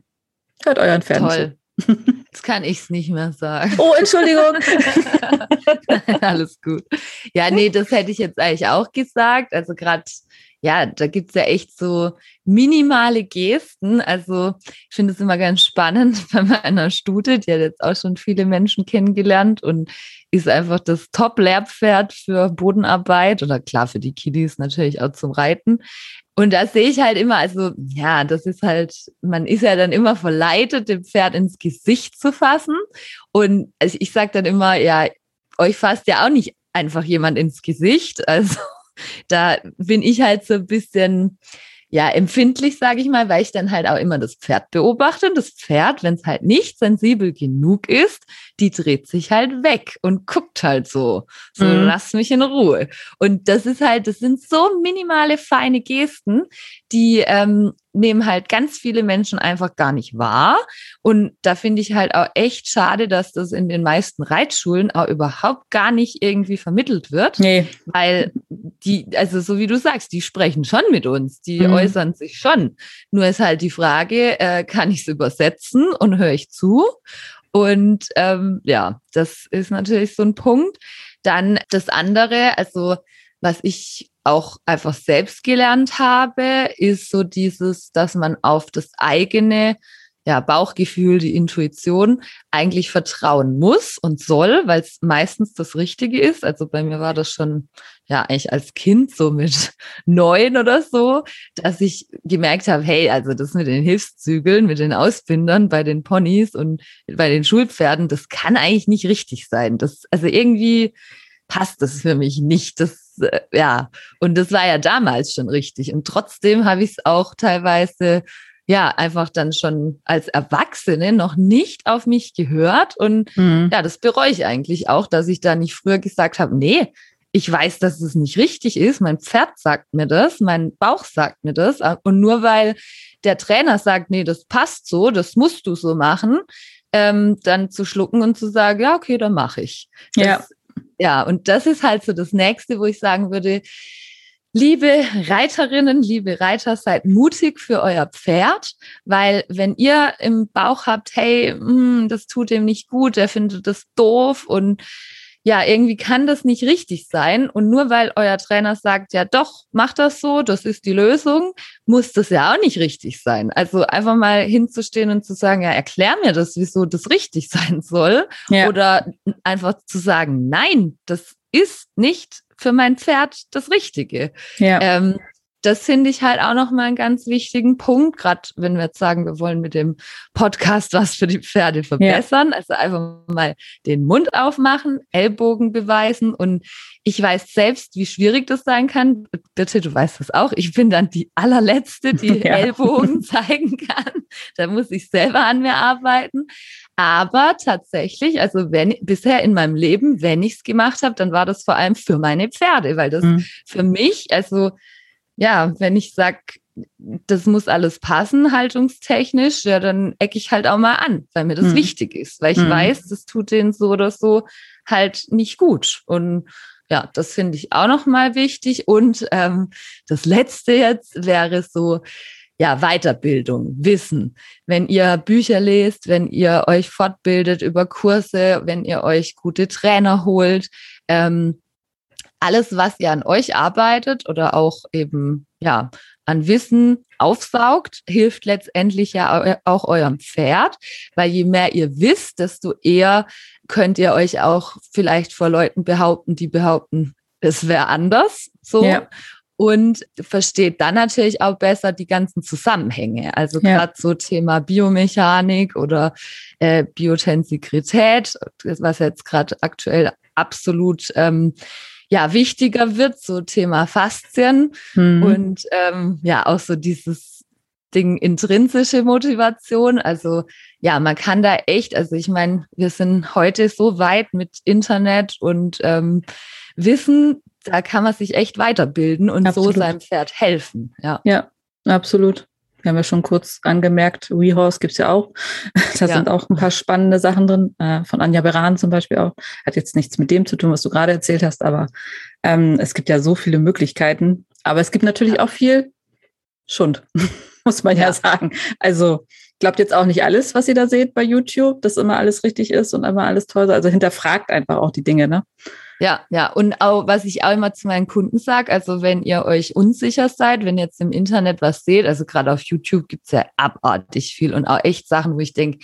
Hört euren Pferden Toll. zu. [LAUGHS] Jetzt kann ich es nicht mehr sagen. Oh, Entschuldigung. [LAUGHS] Nein, alles gut. Ja, nee, das hätte ich jetzt eigentlich auch gesagt. Also gerade, ja, da gibt es ja echt so minimale Gesten. Also ich finde es immer ganz spannend [LAUGHS] bei meiner Stute, die hat jetzt auch schon viele Menschen kennengelernt und ist einfach das Top-Lehrpferd für Bodenarbeit oder klar für die Kiddies natürlich auch zum Reiten. Und da sehe ich halt immer, also ja, das ist halt, man ist ja dann immer verleitet, dem Pferd ins Gesicht zu fassen. Und also ich sage dann immer, ja, euch fasst ja auch nicht einfach jemand ins Gesicht. Also da bin ich halt so ein bisschen, ja, empfindlich, sage ich mal, weil ich dann halt auch immer das Pferd beobachte. Und das Pferd, wenn es halt nicht sensibel genug ist, die dreht sich halt weg und guckt halt so. So, mhm. lass mich in Ruhe. Und das ist halt, das sind so minimale, feine Gesten, die ähm, nehmen halt ganz viele Menschen einfach gar nicht wahr. Und da finde ich halt auch echt schade, dass das in den meisten Reitschulen auch überhaupt gar nicht irgendwie vermittelt wird. Nee. Weil die, also so wie du sagst, die sprechen schon mit uns, die mhm. äußern sich schon. Nur ist halt die Frage, äh, kann ich es übersetzen und höre ich zu? Und ähm, ja, das ist natürlich so ein Punkt. Dann das andere, also was ich auch einfach selbst gelernt habe, ist so dieses, dass man auf das eigene ja, Bauchgefühl, die Intuition eigentlich vertrauen muss und soll, weil es meistens das Richtige ist. Also bei mir war das schon, ja, eigentlich als Kind so mit [LAUGHS] neun oder so, dass ich gemerkt habe, hey, also das mit den Hilfszügeln, mit den Ausbindern bei den Ponys und bei den Schulpferden, das kann eigentlich nicht richtig sein. Das, also irgendwie passt das für mich nicht. Das, äh, ja, und das war ja damals schon richtig. Und trotzdem habe ich es auch teilweise ja, einfach dann schon als Erwachsene noch nicht auf mich gehört. Und mhm. ja, das bereue ich eigentlich auch, dass ich da nicht früher gesagt habe, nee, ich weiß, dass es nicht richtig ist. Mein Pferd sagt mir das, mein Bauch sagt mir das. Und nur weil der Trainer sagt, nee, das passt so, das musst du so machen, ähm, dann zu schlucken und zu sagen, ja, okay, dann mache ich. Das, ja. Ja, und das ist halt so das Nächste, wo ich sagen würde, Liebe Reiterinnen, liebe Reiter, seid mutig für euer Pferd, weil wenn ihr im Bauch habt, hey, mh, hm, das tut dem nicht gut, er findet das doof und ja, irgendwie kann das nicht richtig sein. Und nur weil euer Trainer sagt, ja doch, mach das so, das ist die Lösung, muss das ja auch nicht richtig sein. Also einfach mal hinzustehen und zu sagen, ja, erklär mir das, wieso das richtig [LAUGHS] sein soll. Ja. Oder einfach zu sagen, nein, das ist nicht für mein Pferd das Richtige. Ja. Ähm, das finde ich halt auch nochmal einen ganz wichtigen Punkt, gerade wenn wir jetzt sagen, wir wollen mit dem Podcast was für die Pferde verbessern. Ja. Also einfach mal den Mund aufmachen, Ellbogen beweisen. Und ich weiß selbst, wie schwierig das sein kann. Bitte, du weißt das auch. Ich bin dann die allerletzte, die [LAUGHS] ja. Ellbogen [LAUGHS] zeigen kann. Da muss ich selber an mir arbeiten. Aber tatsächlich, also wenn bisher in meinem Leben, wenn ich es gemacht habe, dann war das vor allem für meine Pferde, weil das mhm. für mich, also ja, wenn ich sage, das muss alles passen, haltungstechnisch, ja, dann ecke ich halt auch mal an, weil mir das mhm. wichtig ist, weil ich mhm. weiß, das tut denen so oder so halt nicht gut. Und ja, das finde ich auch nochmal wichtig. Und ähm, das letzte jetzt wäre so, ja, Weiterbildung, Wissen. Wenn ihr Bücher lest, wenn ihr euch fortbildet über Kurse, wenn ihr euch gute Trainer holt, ähm, alles, was ihr an euch arbeitet oder auch eben, ja, an Wissen aufsaugt, hilft letztendlich ja auch eurem Pferd, weil je mehr ihr wisst, desto eher könnt ihr euch auch vielleicht vor Leuten behaupten, die behaupten, es wäre anders, so. Ja und versteht dann natürlich auch besser die ganzen Zusammenhänge. Also ja. gerade so Thema Biomechanik oder äh, Biotensität, was jetzt gerade aktuell absolut ähm, ja wichtiger wird, so Thema Faszien mhm. und ähm, ja auch so dieses Ding intrinsische Motivation. Also ja, man kann da echt, also ich meine, wir sind heute so weit mit Internet und ähm, Wissen, da kann man sich echt weiterbilden und absolut. so seinem Pferd helfen. Ja, ja absolut. Wir haben ja schon kurz angemerkt, WeHorse gibt es ja auch. [LAUGHS] Da ja. sind auch ein paar spannende Sachen drin, äh, von Anja Beran zum Beispiel auch. Hat jetzt nichts mit dem zu tun, was du gerade erzählt hast, aber ähm, es gibt ja so viele Möglichkeiten. Aber es gibt natürlich ja. auch viel Schund. [LAUGHS] muss man ja, ja sagen. Also glaubt jetzt auch nicht alles, was ihr da seht bei YouTube, dass immer alles richtig ist und immer alles toll. Also hinterfragt einfach auch die Dinge, ne? Ja, ja. Und auch, was ich auch immer zu meinen Kunden sage, also wenn ihr euch unsicher seid, wenn ihr jetzt im Internet was seht, also gerade auf YouTube gibt's ja abartig viel und auch echt Sachen, wo ich denke,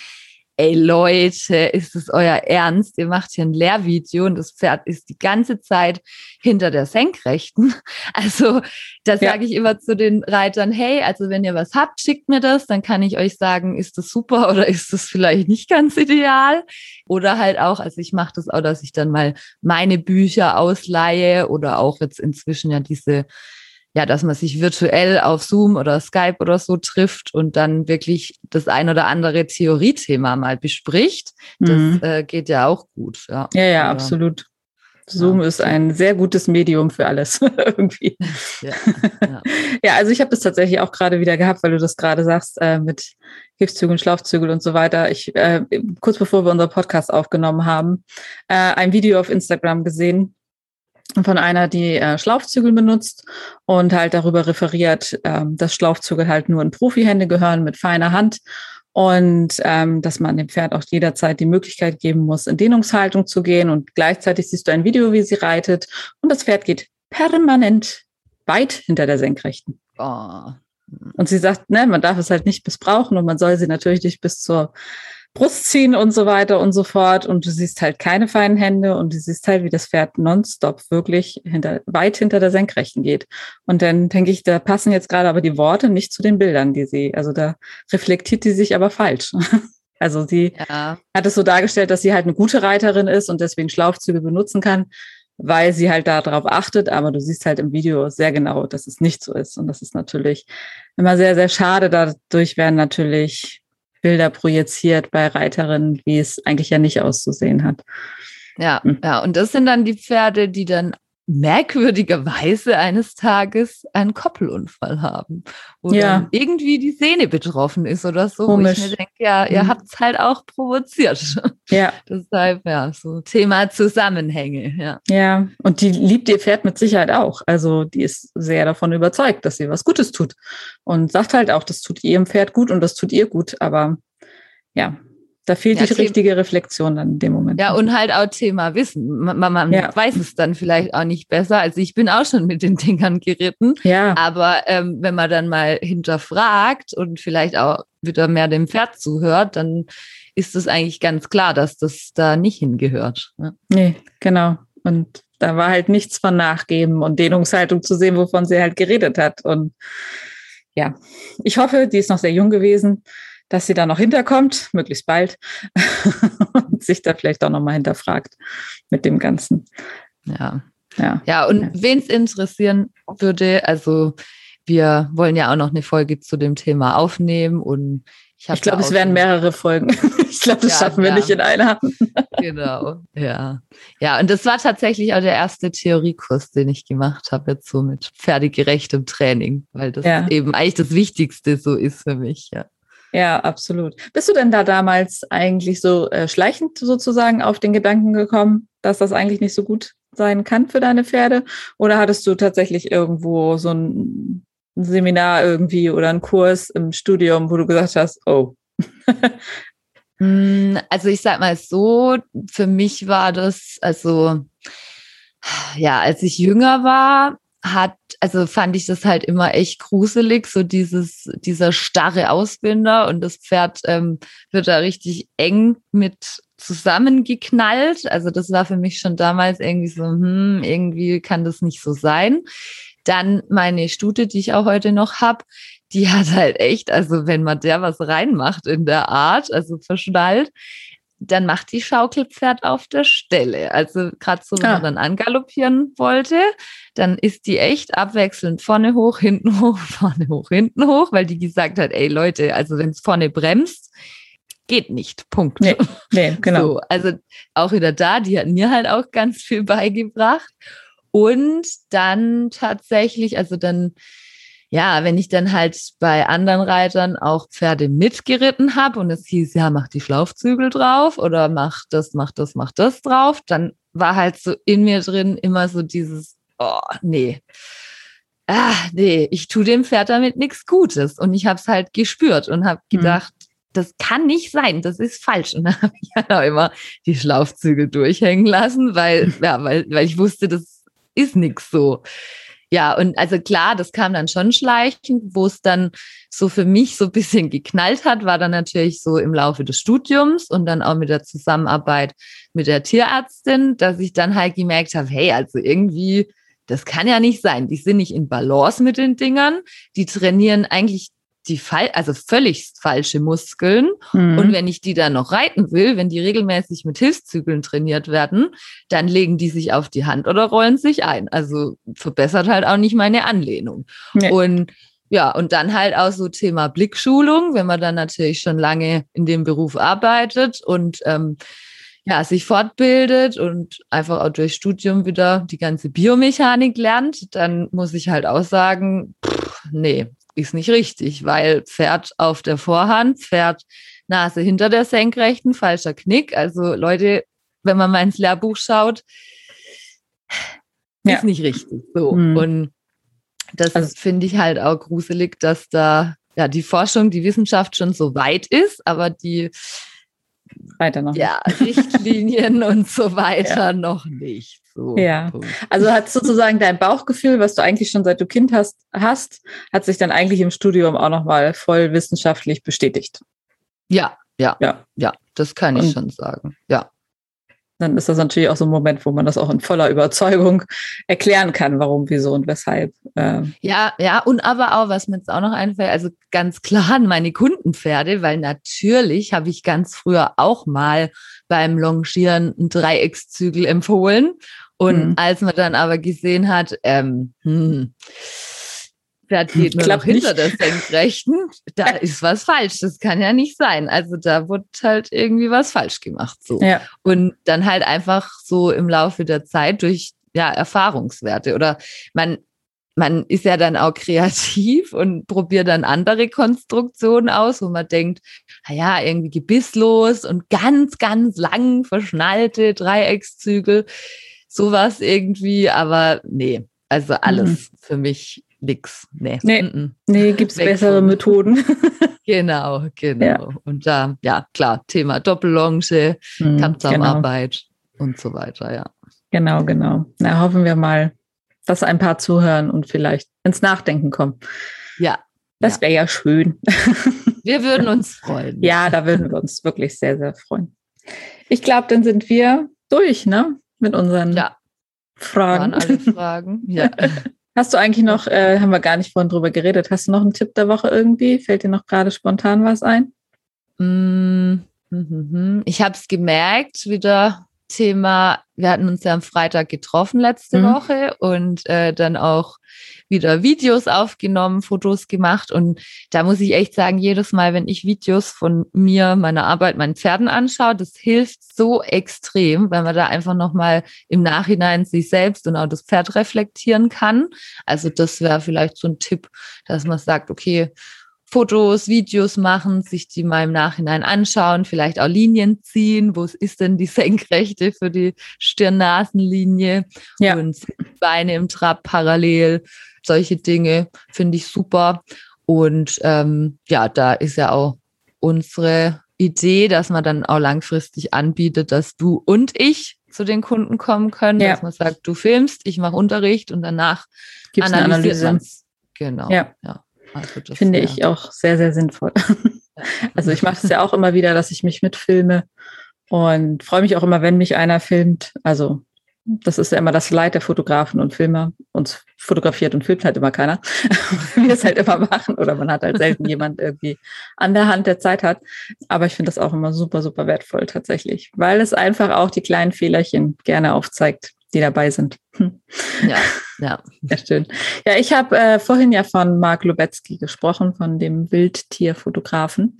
ey Leute, ist es euer Ernst? Ihr macht hier ein Lehrvideo und das Pferd ist die ganze Zeit hinter der Senkrechten. [LAUGHS] Also da ja. sage ich immer zu den Reitern, hey, also wenn ihr was habt, schickt mir das, dann kann ich euch sagen, ist das super oder ist das vielleicht nicht ganz ideal? Oder halt auch, also ich mache das auch, dass ich dann mal meine Bücher ausleihe oder auch jetzt inzwischen ja diese ja, dass man sich virtuell auf Zoom oder Skype oder so trifft und dann wirklich das ein oder andere Theoriethema mal bespricht. Das mhm. äh, geht ja auch gut. Ja, ja, ja absolut. Zoom ja. ist ein sehr gutes Medium für alles [LAUGHS] irgendwie. Ja, [LAUGHS] ja. ja also ich habe das tatsächlich auch gerade wieder gehabt, weil du das gerade sagst äh, mit Hilfszügeln, Schlafzügel und so weiter. Ich äh, kurz bevor wir unseren Podcast aufgenommen haben, äh, ein Video auf Instagram gesehen von einer, die äh, Schlaufzügel benutzt und halt darüber referiert, ähm, dass Schlaufzügel halt nur in Profihände gehören mit feiner Hand und ähm, dass man dem Pferd auch jederzeit die Möglichkeit geben muss, in Dehnungshaltung zu gehen und gleichzeitig siehst du ein Video, wie sie reitet und das Pferd geht permanent weit hinter der Senkrechten. Oh. Und sie sagt, ne, man darf es halt nicht missbrauchen und man soll sie natürlich nicht bis zur Brust ziehen und so weiter und so fort. Und du siehst halt keine feinen Hände und du siehst halt, wie das Pferd nonstop wirklich hinter, weit hinter der Senkrechten geht. Und dann denke ich, da passen jetzt gerade aber die Worte nicht zu den Bildern, die sie, also da reflektiert die sich aber falsch. [LAUGHS] Also sie ja. hat es so dargestellt, dass sie halt eine gute Reiterin ist und deswegen Schlaufzüge benutzen kann, weil sie halt darauf achtet. Aber du siehst halt im Video sehr genau, dass es nicht so ist. Und das ist natürlich immer sehr, sehr schade. Dadurch werden natürlich Bilder projiziert bei Reiterinnen, wie es eigentlich ja nicht auszusehen hat. Ja, hm. ja, und das sind dann die Pferde, die dann merkwürdigerweise eines Tages einen Koppelunfall haben, wo ja. irgendwie die Sehne betroffen ist oder so. Komisch. Wo ich mir denke, ja, ihr mhm. habt es halt auch provoziert. [LAUGHS] Ja. Deshalb, ja, so Thema Zusammenhänge, ja. Ja, und die liebt ihr Pferd mit Sicherheit auch. Also die ist sehr davon überzeugt, dass sie was Gutes tut. Und sagt halt auch, das tut ihrem Pferd gut und das tut ihr gut. Aber ja, da fehlt ja, die richtige Reflexion dann in dem Moment. Ja, und halt auch Thema Wissen. Man, man ja. weiß es dann vielleicht auch nicht besser. Also ich bin auch schon mit den [LAUGHS] Dingern geritten. Ja. Aber ähm, wenn man dann mal hinterfragt und vielleicht auch wieder mehr dem Pferd zuhört, dann ist es eigentlich ganz klar, dass das da nicht hingehört. Ne? Nee, genau. Und da war halt nichts von Nachgeben und Dehnungshaltung zu sehen, wovon sie halt geredet hat. Und ja, ich hoffe, die ist noch sehr jung gewesen dass sie da noch hinterkommt, möglichst bald, [LAUGHS] und sich da vielleicht auch nochmal hinterfragt mit dem Ganzen. Ja. Ja, ja und ja. wen es interessieren würde, also wir wollen ja auch noch eine Folge zu dem Thema aufnehmen und ich, ich glaube, es werden mehrere Folgen. [LAUGHS] ich glaube, das ja, schaffen wir ja. nicht in einer. [LAUGHS] genau, ja. Ja, und das war tatsächlich auch der erste Theoriekurs, den ich gemacht habe, jetzt so mit fertiggerechtem Training, weil das ja. eben eigentlich das Wichtigste so ist für mich, ja. Ja, absolut. Bist du denn da damals eigentlich so äh, schleichend sozusagen auf den Gedanken gekommen, dass das eigentlich nicht so gut sein kann für deine Pferde? Oder hattest du tatsächlich irgendwo so ein Seminar irgendwie oder einen Kurs im Studium, wo du gesagt hast, oh. [LAUGHS] Hm, also ich sag mal so, für mich war das, also ja, als ich jünger war, hat, also fand ich das halt immer echt gruselig, so dieses, dieser starre Ausbinder und das Pferd ähm, wird da richtig eng mit zusammengeknallt. Also das war für mich schon damals irgendwie so, hm, irgendwie kann das nicht so sein. Dann meine Stute, die ich auch heute noch habe, die hat halt echt, also wenn man der was reinmacht in der Art, also verschnallt, dann macht die Schaukelpferd auf der Stelle. Also gerade so, wenn ah. man dann angaloppieren wollte, dann ist die echt abwechselnd vorne hoch, hinten hoch, [LAUGHS] vorne hoch, hinten hoch, weil die gesagt hat, ey Leute, also wenn es vorne bremst, geht nicht. Punkt. Nee, nee [LAUGHS] genau. So, also auch wieder da, die hat mir halt auch ganz viel beigebracht. Und dann tatsächlich, also dann ja, wenn ich dann halt bei anderen Reitern auch Pferde mitgeritten habe und es hieß, ja, mach die Schlaufzügel drauf oder mach das, mach das, mach das drauf, dann war halt so in mir drin immer so dieses, oh, nee, ah, nee, ich tue dem Pferd damit nichts Gutes. Und ich habe es halt gespürt und habe mhm. gedacht, mhm. das kann nicht sein, das ist falsch. Und [LAUGHS] dann habe ich halt auch immer die Schlaufzüge durchhängen lassen, weil, ja, weil, weil ich wusste, das ist nichts so. Ja, und also klar, das kam dann schon schleichend, wo es dann so für mich so ein bisschen geknallt hat, war dann natürlich so im Laufe des Studiums und dann auch mit der Zusammenarbeit mit der Tierärztin, dass ich dann halt gemerkt habe, hey, also irgendwie, das kann ja nicht sein. Die sind nicht in Balance mit den Dingern. Die trainieren eigentlich die Fall, also völlig falsche Muskeln. Mhm. Und wenn ich die dann noch reiten will, wenn die regelmäßig mit Hilfszügeln trainiert werden, dann legen die sich auf die Hand oder rollen sich ein. Also verbessert halt auch nicht meine Anlehnung. Nee. Und ja, und dann halt auch so Thema Blickschulung, wenn man dann natürlich schon lange in dem Beruf arbeitet und ähm, ja, sich fortbildet und einfach auch durch Studium wieder die ganze Biomechanik lernt, dann muss ich halt auch sagen, pff, nee, ist nicht richtig, weil Pferd auf der Vorhand, Pferd Nase hinter der Senkrechten, falscher Knick. Also Leute, wenn man mal ins Lehrbuch schaut, ja. ist nicht richtig. So. Mhm. Und das also, finde ich halt auch gruselig, dass da ja die Forschung, die Wissenschaft schon so weit ist, aber die weiter noch. Ja, Richtlinien [LAUGHS] und so weiter ja. noch nicht. So, ja. Punkt. Also hat sozusagen dein Bauchgefühl, was du eigentlich schon seit du Kind hast, hast, hat sich dann eigentlich im Studium auch nochmal voll wissenschaftlich bestätigt. Ja, ja, ja, ja, das kann ich und schon sagen. Ja dann ist das natürlich auch so ein Moment, wo man das auch in voller Überzeugung erklären kann, warum, wieso und weshalb. Ähm. Ja, ja, und aber auch, was mir jetzt auch noch einfällt, also ganz klar an meine Kundenpferde, weil natürlich habe ich ganz früher auch mal beim Longieren einen Dreieckszügel empfohlen. Und mhm. als man dann aber gesehen hat, ähm, hm, Pferd geht nur noch hinter der Senkrechten, da [LAUGHS] ist was falsch. Das kann ja nicht sein. Also da wird halt irgendwie was falsch gemacht. So. Ja. Und dann halt einfach so im Laufe der Zeit durch ja, Erfahrungswerte. Oder man, man ist ja dann auch kreativ und probiert dann andere Konstruktionen aus, wo man denkt, naja, irgendwie gebisslos und ganz, ganz lang verschnallte Dreieckszügel, sowas irgendwie, aber nee, also alles mhm. für mich nix. Nee, nee, mm nee gibt es bessere Methoden. [LAUGHS] genau, genau. Ja. Und da, ja, klar, Thema Doppellonge, mhm, Kampfzusammenarbeit genau. und so weiter, ja. Genau, genau. Na, hoffen wir mal, dass ein paar zuhören und vielleicht ins Nachdenken kommen. Ja. Das wäre ja schön. [LAUGHS] Wir würden uns freuen. Ja, da würden wir uns wirklich sehr, sehr freuen. Ich glaube, dann sind wir durch, ne? Mit unseren ja. Fragen. Waren alle Fragen. Ja. [LAUGHS] Hast du eigentlich noch, äh, haben wir gar nicht vorhin drüber geredet, hast du noch einen Tipp der Woche irgendwie? Fällt dir noch gerade spontan was ein? Mm -hmm. Ich habe es gemerkt, wieder Thema, wir hatten uns ja am Freitag getroffen letzte mhm. Woche und äh, dann auch wieder Videos aufgenommen, Fotos gemacht. Und da muss ich echt sagen, jedes Mal, wenn ich Videos von mir, meiner Arbeit, meinen Pferden anschaue, das hilft so extrem, weil man da einfach nochmal im Nachhinein sich selbst und auch das Pferd reflektieren kann. Also das wäre vielleicht so ein Tipp, dass man sagt, okay, Fotos, Videos machen, sich die mal im Nachhinein anschauen, vielleicht auch Linien ziehen. Wo ist denn die [LAUGHS] Senkrechte für die Stirn-Nasen-Linie? Ja. Und Beine im Trab parallel. Solche Dinge finde ich super. Und ähm, ja, da ist ja auch unsere Idee, dass man dann auch langfristig anbietet, dass du und ich zu den Kunden kommen können, ja. dass man sagt, du filmst, ich mache Unterricht und danach Gibt's analysiert eine Analyse. Genau. Ja. ja. Also Finde ich auch sehr, sehr sinnvoll. [LAUGHS] Also ich mache es ja auch immer wieder, dass ich mich mitfilme und freue mich auch immer, wenn mich einer filmt. Also das ist ja immer das Leid der Fotografen und Filmer. Uns fotografiert und filmt halt immer keiner. [LAUGHS] Wir es halt immer machen oder man hat halt selten jemand irgendwie an der Hand, der Zeit hat. Aber ich finde das auch immer super, super wertvoll tatsächlich, weil es einfach auch die kleinen Fehlerchen gerne aufzeigt, die dabei sind. Hm. Ja, ja. [LAUGHS] Sehr schön. Ja, ich habe äh, vorhin ja von Mark Lubetzky gesprochen, von dem Wildtierfotografen.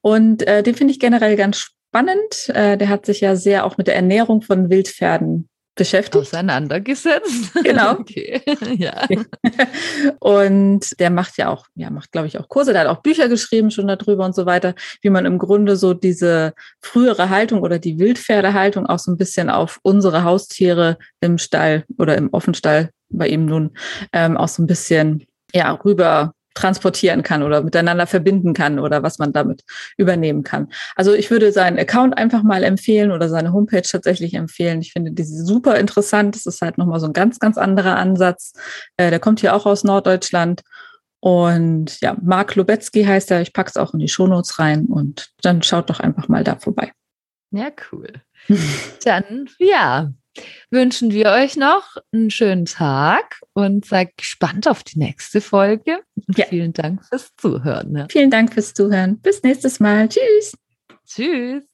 Und äh, den finde ich generell ganz spannend. Äh, der hat sich ja sehr auch mit der Ernährung von Wildpferden beschäftigt. Auseinandergesetzt. [LAUGHS] [LAUGHS] Genau. okay. [LAUGHS] ja. Und der macht ja auch, ja, macht, glaube ich, auch Kurse, der hat auch Bücher geschrieben schon darüber und so weiter, wie man im Grunde so diese frühere Haltung oder die Wildpferdehaltung auch so ein bisschen auf unsere Haustiere im Stall oder im Offenstall bei ihm nun ähm, auch so ein bisschen ja, rüber transportieren kann oder miteinander verbinden kann oder was man damit übernehmen kann. Also ich würde seinen Account einfach mal empfehlen oder seine Homepage tatsächlich empfehlen. Ich finde diese super interessant. Das ist halt nochmal so ein ganz, ganz anderer Ansatz. Äh, der kommt hier auch aus Norddeutschland. Und ja, Marc Lubetzky heißt er. Ich packe es auch in die Shownotes rein und dann schaut doch einfach mal da vorbei. Ja, cool. dann, ja, wünschen wir euch noch einen schönen Tag und seid gespannt auf die nächste Folge. Ja. vielen Dank fürs Zuhören. Vielen Dank fürs Zuhören. Bis nächstes Mal. Tschüss. Tschüss.